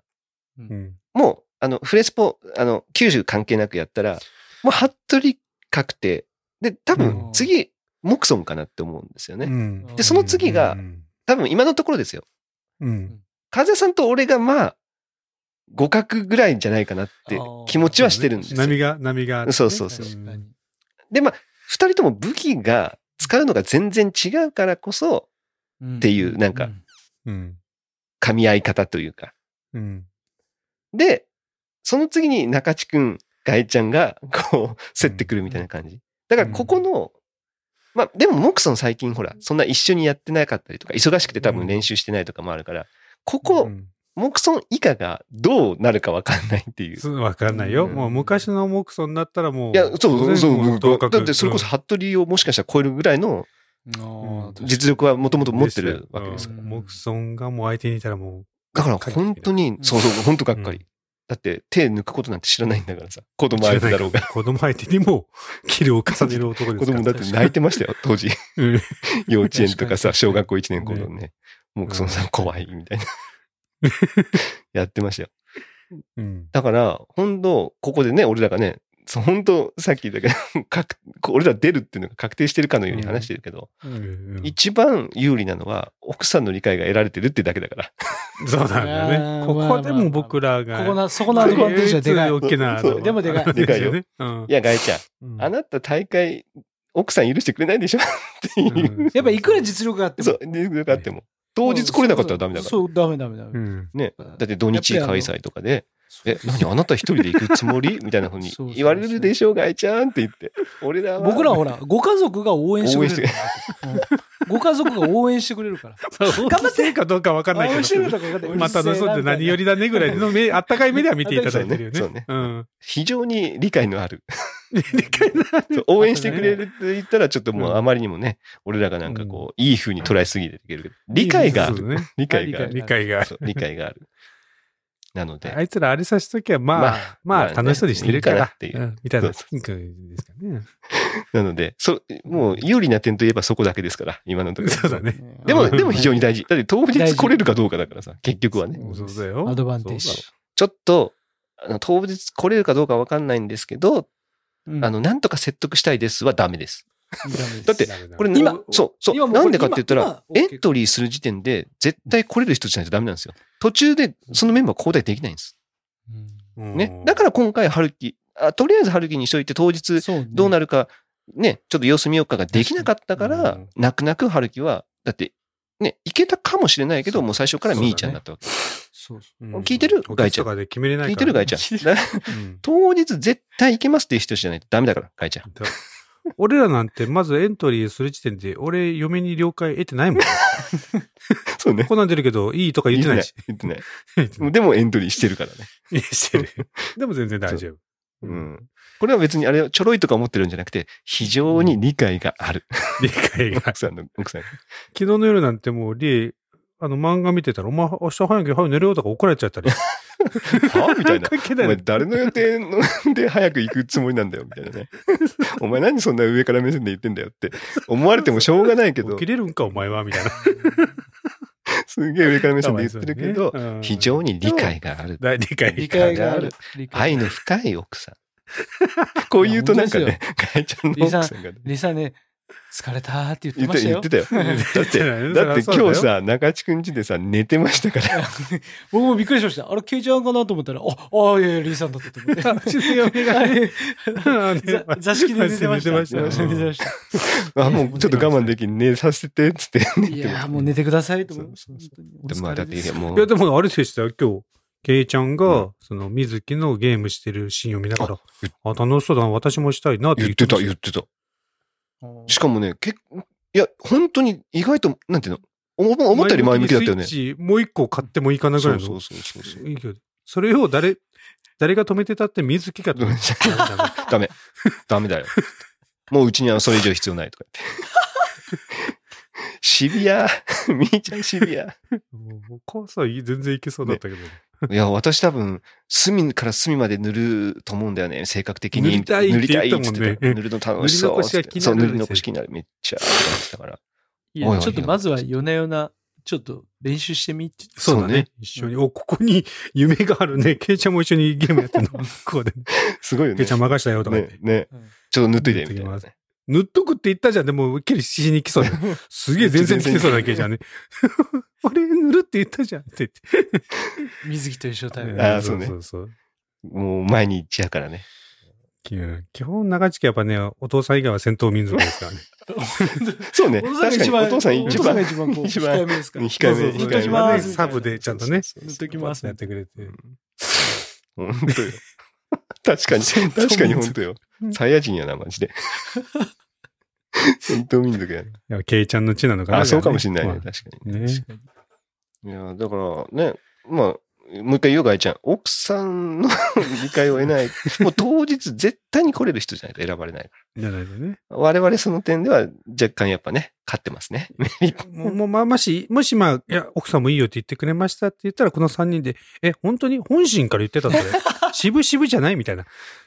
もう、あの、フレスポ、あの、九州関係なくやったら、もう、服部確定。で、多分う、ん次、モクソンかなって思うんですよね。うんで、その次がう、ん。多分今のところですよ。うん。風さんと俺がまあ、互角ぐらいじゃないかなって気持ちはしてるんですよ。波が、波が。そうそうそう。で、まあ、二人とも武器が使うのが全然違うからこそ、っていうなんかうん。噛み合い方というか。うん。で、その次に中地くん、ガイちゃんが、こう、競ってくるみたいな感じ。だから、ここの、まあ、でも、モクソン最近ほら、そんな一緒にやってなかったりとか、忙しくて多分練習してないとかもあるから、ここ、うんモクソン以下がどうなるかわかんないっていう。そうわかんないよ。うんもう昔のモクソンだったらもう。いや、そうそうそうだってそれこそ、服部をもしかしたら超えるぐらいの実力はもともと持ってるわけですから。うんモクソンがもう相手にいたらもう。だから本当に、そうそう、本当がっかり。うんだって手抜くことなんて知らないんだからさ。子供相手だろうが。子供相手にも、キルを重ねる男ですから。子供だって泣いてましたよ、当時。うん 幼稚園とかさ、小学校1年頃ね。もうそのさ、怖いみたいな。やってましたよ。うん。だから、本当ここでね、俺らがね、本当さっき言ったけど、確俺ら出るっていうのが確定してるかのように話してるけど、うん一番有利なのは、奥さんの理解が得られてるってだけだから。そうなんだよね。ここでも僕らが。ここな、そこのアドバンテージはでかい。大きな。そうでもでかい でかいよね。うんいや、ガイちゃん、うんあなた大会、奥さん許してくれないでしょっていう。うんやっぱいくら実力があっても。そう、理由があっても。当日来れなかったらダメだから。そう、ダメダメダメ。うん。ね。だって土日開催とかで、え、何あなた一人で行くつもり？みたいなふうに言われるでしょう、ガイちゃんって言って。俺らは。僕らはほら、ご家族が応援してくれるご家族が応援してくれるから。頑張ってるかどうかわかんないけど。またのそうで何よりだねぐらいの目、あったかい目では見ていただいてるよね。そうねうん。非常に理解のある。理解なそう応援してくれるって言ったら、ちょっともううんあまりにもね、俺らがなんかこう、いい風に捉えすぎてるけど、理解がある。理解がある。理解がある。理解がある。なのであ、いつらあれさしときは、まあ、ままあまあ楽しそうにしてるから。いいかなっていううんみたいな。ですかね。なので、そ、もう有利な点といえばそこだけですから、今のところ。そうだね。でも、うんでも非常に大事。だって当日来れるかどうかだからさ、結局はね。そうだよ。アドバンテージちょっと、あの当日来れるかどうかわかんないんですけど、うんあの、なんとか説得したいですはダメです。だってこれ、今そう、そう。なんでかって言ったら、エントリーする時点で絶対来れる人じゃないとダメなんですよ。途中でそのメンバー交代できないんです。ね。だから今回、春樹、あとりあえず春樹にしといて当日どうなるか、ね、ちょっと様子見ようかができなかったからうん、泣く泣く春樹は、だって、ね、いけたかもしれないけど、もう最初からミーちゃんだったわけ。そう。そうん。聞いてる？おガイちゃん。客とかで決めれない聞いてる？ガイちゃん。当日絶対行けますっていう人じゃないとダメだから、ガイちゃん。俺らなんて、まずエントリーする時点で、俺、嫁に了解得てないもん。そうね。こんなん出るけど、いいとか言ってないし。言ってない。言ってないでもエントリーしてるからね。してる。でも全然大丈夫。うん。これは別にあれ、ちょろいとか思ってるんじゃなくて、非常に理解がある。理解が。奥さんの、奥さんが。昨日の夜なんてもう、リエ、あの、漫画見てたら、お前、明日早く早く寝るよとか怒られちゃったり。はみたいな。関係ないお前誰の予定ので早く行くつもりなんだよ、みたいなね。お前何そんな上から目線で言ってんだよって思われてもしょうがないけど起き、れるんか、お前は、みたいな。すげえ上から目線で言ってるけど、うん非常に理解がある。大理解。理解がある。愛の深い奥さん。こう言うとなんかね、ガイちゃんの奥さんがねリサね、疲れたーって言ってましたよ。言ってたよ。だって、だって今日さ、中地くんちでさ、寝てましたから。僕もびっくりしました。あれ、ケイちゃんかなと思ったら、あ、あ、いやいや、リーさんだったと思っ て。座敷で寝てました。寝てました。あ、もうちょっと我慢できん、寝させて、つっていやー、もう寝てくださいと思いました。もいや、う、でもあれでしたよ、今日。ケイちゃんが、うんその、水木のゲームしてるシーンを見ながら、言あ、楽しそうだな、私もしたいなって言ってた、言ってた。しかもね、結構、いや、本当に意外と、なんていうの、思思ったより前向きだったよね。もう一個買ってもいいかなぐらいの。そうそうそうそう。いいけど、それを誰、誰が止めてたって水木が止めてた。ダメ。ダメだよ。もううちにはそれ以上必要ないとか言って。シビア。みーちゃんシビア。もうお母さん全然いけそうだったけどね。いや、私多分、隅から隅まで塗ると思うんだよね、性格的に。塗りたいって塗りたいっ言ったもんね塗るの楽しそう。塗り残しが気になるそう、塗り残し気になる。めっちゃ。だから。いや、ちょっとまずは夜な夜な、ちょっと練習してみって。そうだねそうね。一緒に、お、ここに 夢があるね。ケイちゃんも一緒にゲームやってんの。ここで。すごいよねケイちゃん。任したよとか言ってね、。ねうん。ちょっと塗っといて、みたいな塗っとくって言ったじゃん。でも、ケリしに来そうだ。すげえ全然来てそうだ、ケイちゃんね。あれ、塗るって言ったじゃんって言って。水着と一緒タイム。あーそうねそうそう。もう前に行っちゃうからね。基本、長地家やっぱね、お父さん以外は戦闘民族ですからね。そうね。お父さんが確かに、お父さん一番お父さんが、一番こう、一番控えめですから。控えめそうそうそう塗っときますねサブでちゃんとね。塗っときますやってくれて。本当よ。確かに、確かに本当よ。サイヤ人やな、マジで。戦闘民族やね。いや、ケイちゃんの血なのかな。あ、そうかもしんないね。ま確かにに。いや、だからね、まあ、もう一回言うがいちゃん、奥さんの理解を得ない。もう当日絶対に来れる人じゃないと選ばれないかじゃないとね。ら。我々その点では若干やっぱね、勝ってますね。もう、もうまあ、もし、もしまあ、いや、奥さんもいいよって言ってくれましたって言ったら、この3人で、え、本当に本心から言ってたそれ。渋々じゃないみたいな。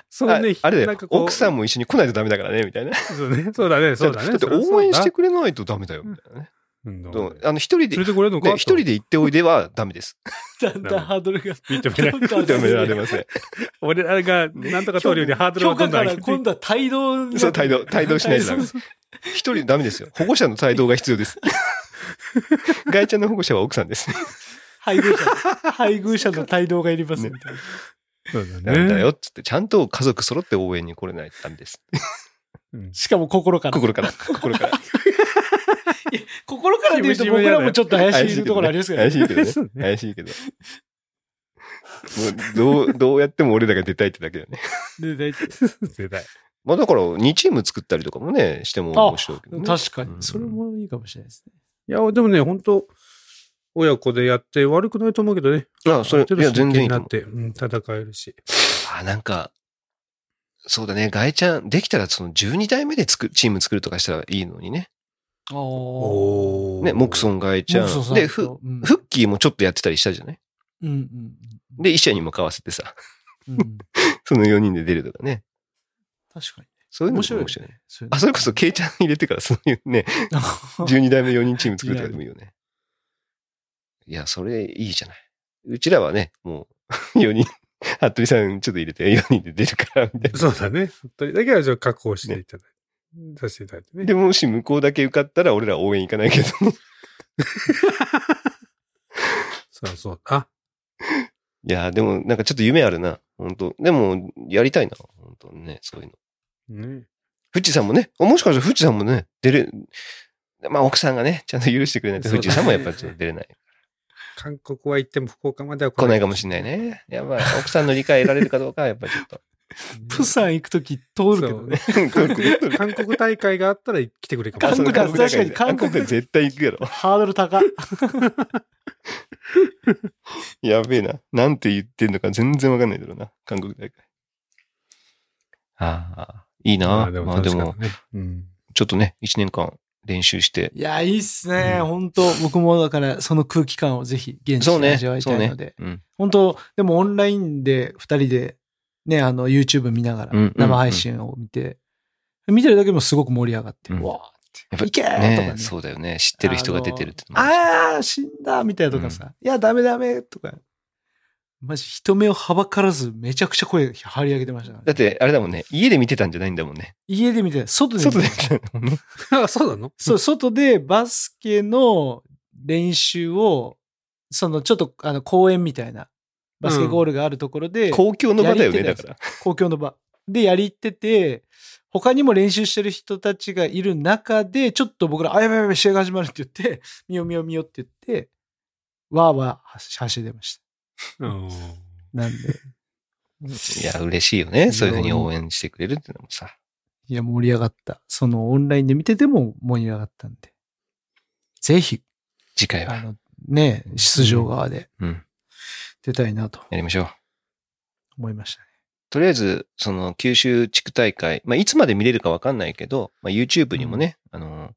そうあね、あれだよ奥さんも一緒に来ないとダメだからね、みたいな。そうね、そうだね、そうだね。だって応援してくれないとダメだよ、みたいなね。あの、一人で一人で行っておいではダメです。だんだんハードルが。認めない。認められません。俺らがなんとか通るようにハードルを今日からどんどん上げて今度は帯同そう、帯同、帯同しないとダメそう。一人ダメですよ。保護者の帯同が必要です。ガイちゃんの保護者は奥さんです。配偶者、配偶者の帯同がいりますみたいな。そうだ。よっつって、ちゃんと家族揃って応援に来れないとダメです。うんしかも心から。心から、心から。心からで言うと僕らもちょっと怪しいところありますけど怪しいけどね怪しいけど。もうどう、どうやっても俺らが出たいってだけだよね。ね大体世代。まあだから、2チーム作ったりとかもね、しても面白いけどね。確かに。うんそれもいいかもしれないですね。いや、でもね、本当親子でやって悪くないと思うけどね。あ、それ、いや、全然いいと思う。なって、うん、戦えるし。あ、なんか、そうだね、ガイちゃん、できたらその12代目で作る、チーム作るとかしたらいいのにね。おね、モクソン。ン、ガイちゃん。で、フうんフッキーもちょっとやってたりしたじゃない？うんうんで、一社に向かわせてさ。その4人で出るとかね。確かに。そういうのも面白いよ面白いあ、それこそ、ケイちゃん入れてから、そういうね、12代目4人チーム作るとかでもいいよね。いや、それいいじゃない。うちらはね、もう、4人、服部さんちょっと入れて4人で出るから、みたいな。そうだね。本当にだけはじゃあ確保していただいて、させていただいてね。で、もし向こうだけ受かったら、俺ら応援行かないけどね。そうそう。あ、いや、でも、なんかちょっと夢あるな。本当でも、やりたいな。本当ね、そういうの。ね。フッチさんもね、もしかしたらフッチさんもね、出れ、まあ奥さんがね、ちゃんと許してくれないと、フッチさんもやっぱりちょっと出れない。韓国は行っても福岡までは来ないかもしれないね。やばい。奥さんの理解得られるかどうかはやっぱりちょっと。プサン行くとき通るけどね。韓国大会があったら来てくれるかもしれない。韓国確かに韓国韓国絶対行くやろ。ハードル高っ。やべえな。なんて言ってんのか全然わかんないだろうな。韓国大会。ああ、いいな。まあでも、ね。うん。ちょっとね、一年間練習して。いや、いいっすね。うん本当僕もだから、その空気感をぜひ現地そうね。で味わいたいので。。うん。本当でもオンラインで二人で、ね、あの、YouTube 見ながら生配信を見て、見てるだけでもすごく盛り上がって、うん。わーって、いけーとかね。ねそうだよね。知ってる人が出てるってあああ、死んだみたいなとかさ、いや、ダメダメとか。マジ、人目をはばからず、めちゃくちゃ声張り上げてましたね、だって、あれだもんね。家で見てたんじゃないんだもんね。家で見て、外で見て。外で見てた そうなの？そう、外でバスケの練習を、そのちょっとあの公園みたいなバスケゴールがあるところで、公共の場だよね、やり手だから。公共の場でやりってて、他にも練習してる人たちがいる中で、ちょっと僕ら、あ、やばいやばい、試合が始まるって言って、見よう見よう見ようって言って、わーわー走走り出ました。うん。なんで、いや、嬉しいよね。そういうふうに応援してくれるってのもさ。いや、盛り上がった。そのオンラインで見てても盛り上がったんで、ぜひ、次回は。ね、出場側でうん。出たいなとやりましょう。思いましたね。とりあえず、その、九州地区大会、まあ、いつまで見れるかわかんないけど、まあ、YouTube にもね、あの、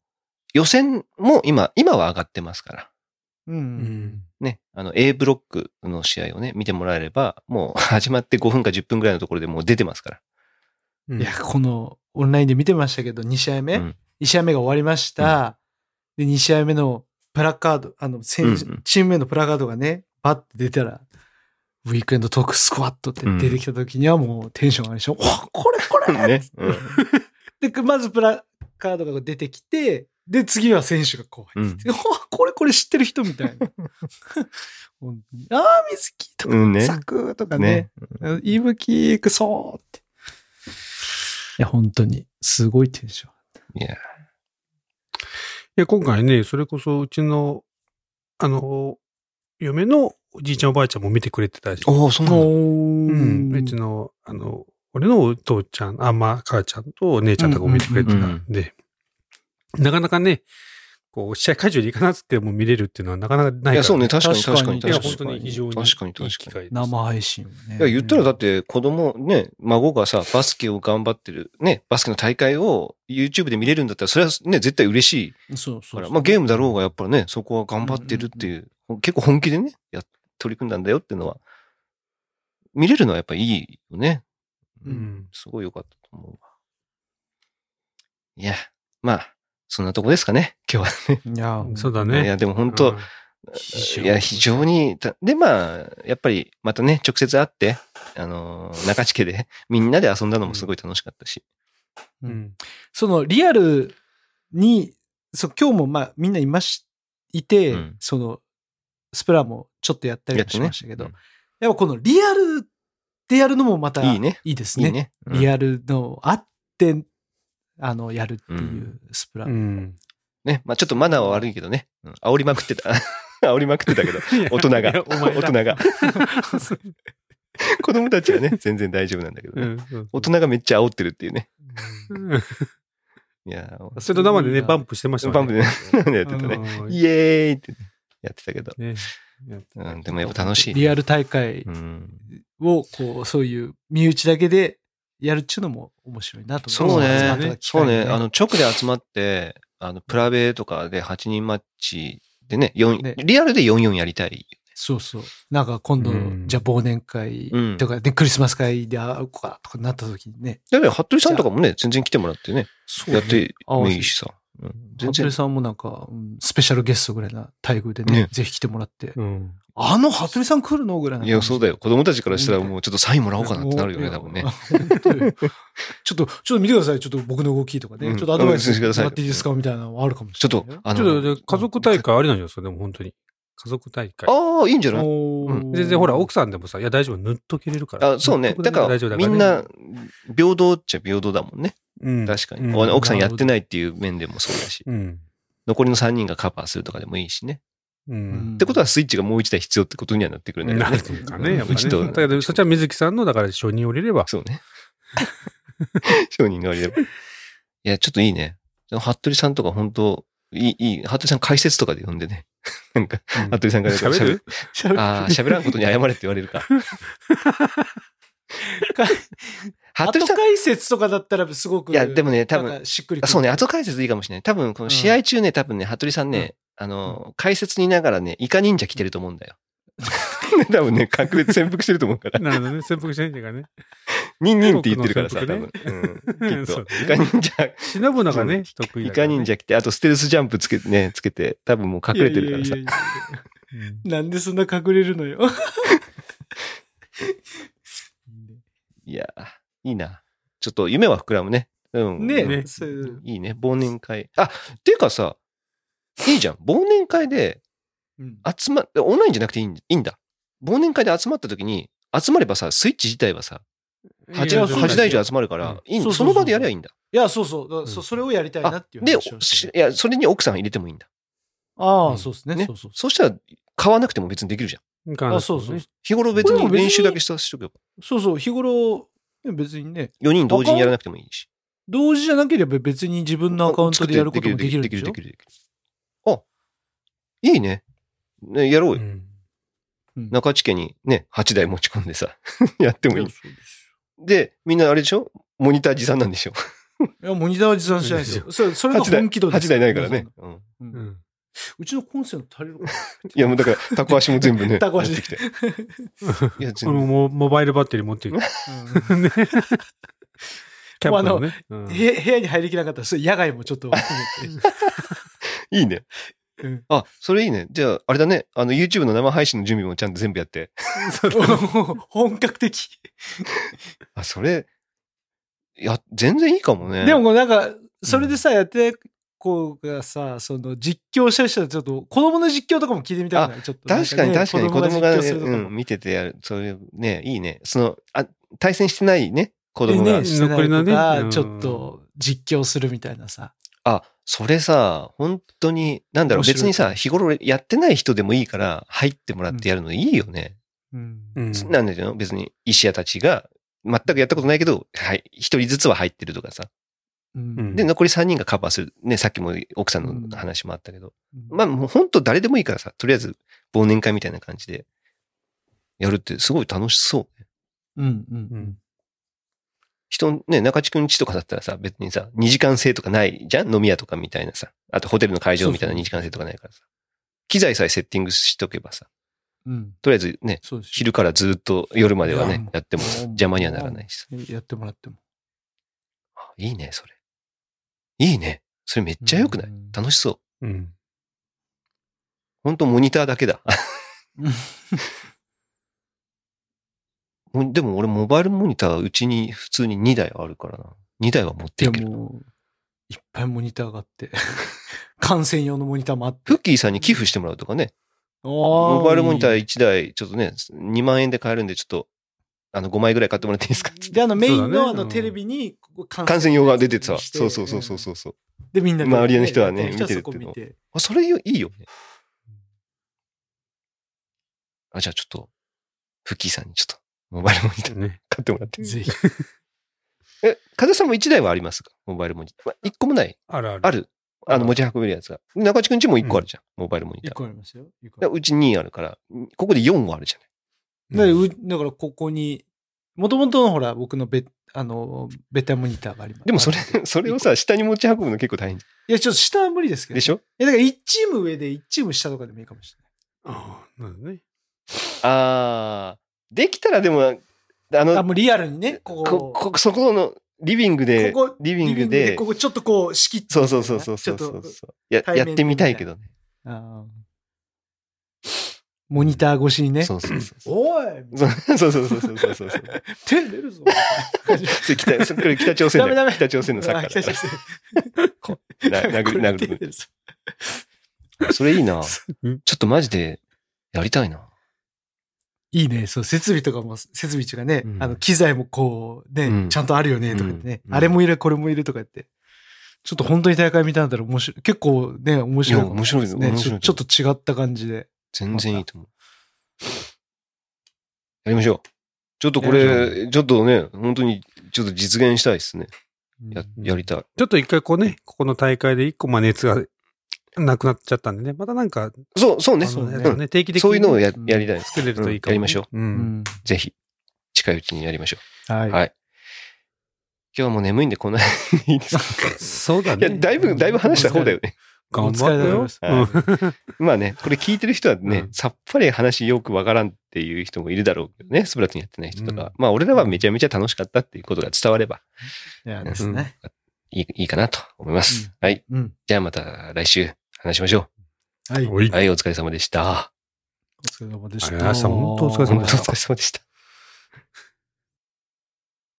予選も今、今は上がってますから。うん。うん。ね、あの、A ブロックの試合をね、見てもらえれば、もう 始まって5分か10分ぐらいのところでもう出てますから。うんいや、このオンラインで見てましたけど、2試合目、うん1試合目が終わりました。で、2試合目のプラカード、あの、選手うんうんチーム名のプラカードがね、バッて出たら、ウィークエンドトークスクワットって出てきた時にはもうテンション上がりでしょ。わこれこれね。うん で、まずプラカードが出てきて、で、次は選手がこう入ってきて、わこれこれ知ってる人みたいな。本当にああ、水木とか、うんねサクとかねね。いぶき、くそーって。いや、本当に、すごいテンション。いや、いや、今回ね、それこそうちの、あの、嫁のおじいちゃんおばあちゃんも見てくれてたし。おお、そうなの？うん。うちの、あの、俺のお父ちゃん、あんま、母ちゃんとお姉ちゃんとかも見てくれてたんで、なかなかね、こう、試合会場に行かなくても見れるっていうのはなかなかないから、いや、そうね、確かに確かに確かに。いや、確か本当に非常に確かに確かに。いい機会です生配信をね。いや、言ったらだって子供ね、孫がさ、バスケを頑張ってる、ね、バスケの大会を YouTube で見れるんだったら、それはね、絶対嬉しいそうそうから。まあゲームだろうが、やっぱりね、そこは頑張ってるっていう、結構本気でね、や、取り組んだんだよっていうのは、見れるのはやっぱいいよね。ううん。ん。すごい良かったと思うわ。いや、まあ、そんなとこですかね、今日はね。いや、そうだね。いや、でも本当、うんいや、非常にた、で、まあ、やっぱり、またね、直接会って、あのー、中地家で、みんなで遊んだのもすごい楽しかったし。うん。そのリアルに、そう、今日もまあみんないまし、いて、うんその、スプラもちょっとやったりもしましたけど、うんやっぱこのリアルでやるのもまたいいねいいですね。いいね。うんリアルのあって、あの、やるっていううスプラ。うん。ね、まあちょっとマナーは悪いけどね。うん煽りまくってた。煽りまくってたけど、大人が大人が。子供たちはね、全然大丈夫なんだけどね。大人がめっちゃ煽ってるっていうね。うんいやー、それと生でね、バンプしてましたバンプでねね。やってたね。うんイエーイってねやってたけど。ねうん、でもやっぱ楽しい。リアル大会うん。を、こう、そういう身内だけでやるっていうのも面白いなとそう思集まったね。機会にそうね。あの、直で集まって、あの、プラベとかで8人マッチでね、4ねリアルで44やりたい。そうそう。なんか今度、うんじゃあ忘年会うんとか、で、クリスマス会で会うかとかなった時にね。だから、服部さんとかもね、全然来てもらってね、そやってもいいしさ。うん、全然服部。さんもなんか、うんスペシャルゲストぐらいな待遇でね、ねぜひ来てもらって。うん。あの服部さん来るのぐらいないや、そうだよ。よ。子供たちからしたらもうちょっとサインもらおうかなってなるよね、多分ね。ちょっと、ちょっと見てください。ちょっと僕の動きとかね。うんちょっとアドバイスしててうんしくださいもらっていいですかみたいなのあるかもしちょっれないよ。と、あちょっと家族大会ありなんじゃないですか、でも本当に。家族大会。ああ、いいんじゃない？おー全然ほら、奥さんでもさ、いや大丈夫、塗っとけれるから。あそうね。だから、みんな、平等っちゃ平等だもんね。うん確かに。うん奥さんやってないっていう面でもそうだし。うん。残りの3人がカバーするとかでもいいしね。ううんん。ってことはスイッチがもう一台必要ってことにはなってくるんだけどなね。るかね、やっぱうちとね。だけど、そっちは水木さんの、だから承認降りれば。そうね。商人が悪いれば。いや、ちょっといいね。服部さんとか本当いい、いい。服部さん解説とかで呼んでね。なんか、服部さんが喋る？喋る？ああ、喋らんことに謝れって言われるか。服部さん、後解説とかだったらすごく。いやでもね多分なんかしっくりくる。そうね、後解説いいかもしれない。多分、この試合中ね、多分ね、服部さんね、あの、解説にいながらね、イカ忍者来てると思うんだよ。多分ね、隠れて潜伏してると思うから。なるほどね。潜伏してんじゃがね。ニンニンって言ってるからさ、多僕分。のうん。きっと。イカ忍者、忍ぶのがね、得意イ。カ忍者来て、あとステルスジャンプつけてね、つけて、多分もう隠れてるからさなんでそんな隠れるのよ。いや、いいな。ちょっと夢は膨らむね。うん。ねねそういういいね。忘年会。あ、っていうかさ、いいじゃん。忘年会でうん集ま、オンラインじゃなくていいんいいんだ。忘年会で集まった時に、集まればさ、スイッチ自体はさ、いや 8, いやそうですよ台以上集まるから、いいんその場でやりゃいいんだ。いや、そうそう。うんそれをやりたいなっていうで、いや、それに奥さん入れてもいいんだ。ああ、うんそうですね。ねそうそうそしたら、買わなくても別にできるじゃん。あそうそう。日頃別に練習だけしたしとけば。そうそう。日頃、別にね、4人同時にやらなくてもいいし。同時じゃなければ別に自分のアカウントでやることもできるんできる、できる、できる。あ、いいね。ねやろうよ。うんうん中地家にね、8台持ち込んでさ、やってもいい。そうですで、みんなあれでしょ？モニター持参なんでしょ？いや、モニターは持参しないですよ。それ、それが ?8 台、本気度です8台ないからね。うんううんんうちのコンセント足りるか いや、もうだから、タコ足も全部ね。タコ足持ってきて。いや、全部。モモバイルバッテリー持っていく。な、ねキャンプのね。うん部屋部屋に入りきなかったら、それ野外もちょっと。いいねうん。あ、それいいね。じゃあ、あれだね。あの、YouTube の生配信の準備もちゃんと全部やって。本格的。あ、それ、いや、全然いいかもね。でも、なんか、それでさ、やって、こうがさ、その実況したりしたら、ちょっと、子供の実況とかも聞いてみたくないちょっと。確かに確かに子供がね、うん、見ててやる。そういう、ね、いいね。その、あ、対戦してないね、子供が。ね、残りのねちょっと実況するみたいなさ。あ、それさ、本当に、なんだろう、別にさ、日頃やってない人でもいいから、入ってもらってやるのいいよね。うん。うん。なんだよ、別に、石屋たちが、全くやったことないけど、はい、一人ずつは入ってるとかさ。うん。で、残り三人がカバーする。ね、さっきも奥さんの話もあったけど。うん。まあ、もう本当誰でもいいからさ、とりあえず忘年会みたいな感じで、やるってすごい楽しそうね。うんうん。うん人、ね、中地くん家とかだったらさ、別にさ、2時間制とかないじゃん？飲み屋とかみたいなさ。あとホテルの会場みたいなそうそう2時間制とかないからさ。機材さえセッティングしとけばさ、うん。とりあえずね、昼からずっと夜まではね、やっても邪魔にはならないしさ。やってもらっても。あいいね、それ。いいね。それめっちゃ良くない？うん楽しそう。うん。本当モニターだけだ。もでも俺モバイルモニターうちに普通に2台あるからな。2台は持ってでいける。も、いっぱいモニターがあって。観戦用のモニターもあって。フッキーさんに寄付してもらうとかね。モモバイルモニター1台、ちょっとね、2万円で買えるんで、ちょっと、あの、5枚ぐらい買ってもらっていいですか？で、あの、メインのあのテレビに観観戦用が出てさ。してそうそうそうそうそう。うで、みんなで周りの人はね見てるっていうの。あ、それいいよね。あ、じゃあちょっと、フッキーさんにちょっと、モバイルモニターね。買ってもらって。ぜひ。え、風さんも1台はありますか？モバイルモニター。1個もない？あるある。ある？あの、持ち運べるやつが。中地くんちも1個あるじゃん。モバイルモニタ一ー。個ありますよ。うち2あるから、ここで4はあるじゃでうだから、ここに、もともとのほら、僕のベあの、ベタモニターがあります。ない。でもそれ それをさ、下に持ち運ぶの結構大変じいや、ちょっと下は無理ですけど。でしょ？いや、だから1チーム上で1チーム下とかでもいいかもしれない。ああ、なるほどね。あー、できたらでも、ああ、の、もうリアルにね、ここ、こ、こ、そこの、リビングでここ、リビングで、ここちょっとこう、仕切って。そうそうそうそうそうそう。や、やってみたいけどね。あーモニター越しにね。そうそうそうそう。おいそうそうそうそうそうそうそう。手出るぞ。それ北、それ北朝鮮だよ。ダメダメ北朝鮮のサッカーだ北朝ら。こうな殴る、殴る。それいいな。うんちょっとマジで、やりたいな。いいね。そう、設備とかも、設備中がね、うんあの、機材もこう、ね、うんちゃんとあるよね、とか言ってね、うんあれもいる、これもいるとか言って。ちょっと本当に大会見たんだったら面白い。結構ね、面白いね。面白い面白いちょちょっと違った感じで。全然いいと思う。やりましょう。ちょっとこやれ、ちょっとね、本当に、ちょっと実現したいですね。や、やりたい。ちょっと一回こうね、ここの大会で一個まあ熱がなくなっちゃったんでね、またなんか、そう、そうね。そうね定期的にそういうのをやうんやりたいです。作れるといいかもね、うんやりましょう。う。うんん。ぜひ、近いうちにやりましょはい。う。はい。今日も眠いんでこんなにいいですか？そうだね。いや、だいぶ、だいぶ話した方だよね。頑張ったよ。まあね、これ聞いてる人はね、うんさっぱり話よくわからんっていう人もいるだろうけどね、スプラトゥーンやってない人とか。まあ俺らはめちゃめちゃ楽しかったっていうことが伝わればいやですね。いいいいかなと思います。はい。うん。じゃあまた来週話しましょはい。はい、お疲れ様でした。お疲れ様でした本当お疲れ様でした。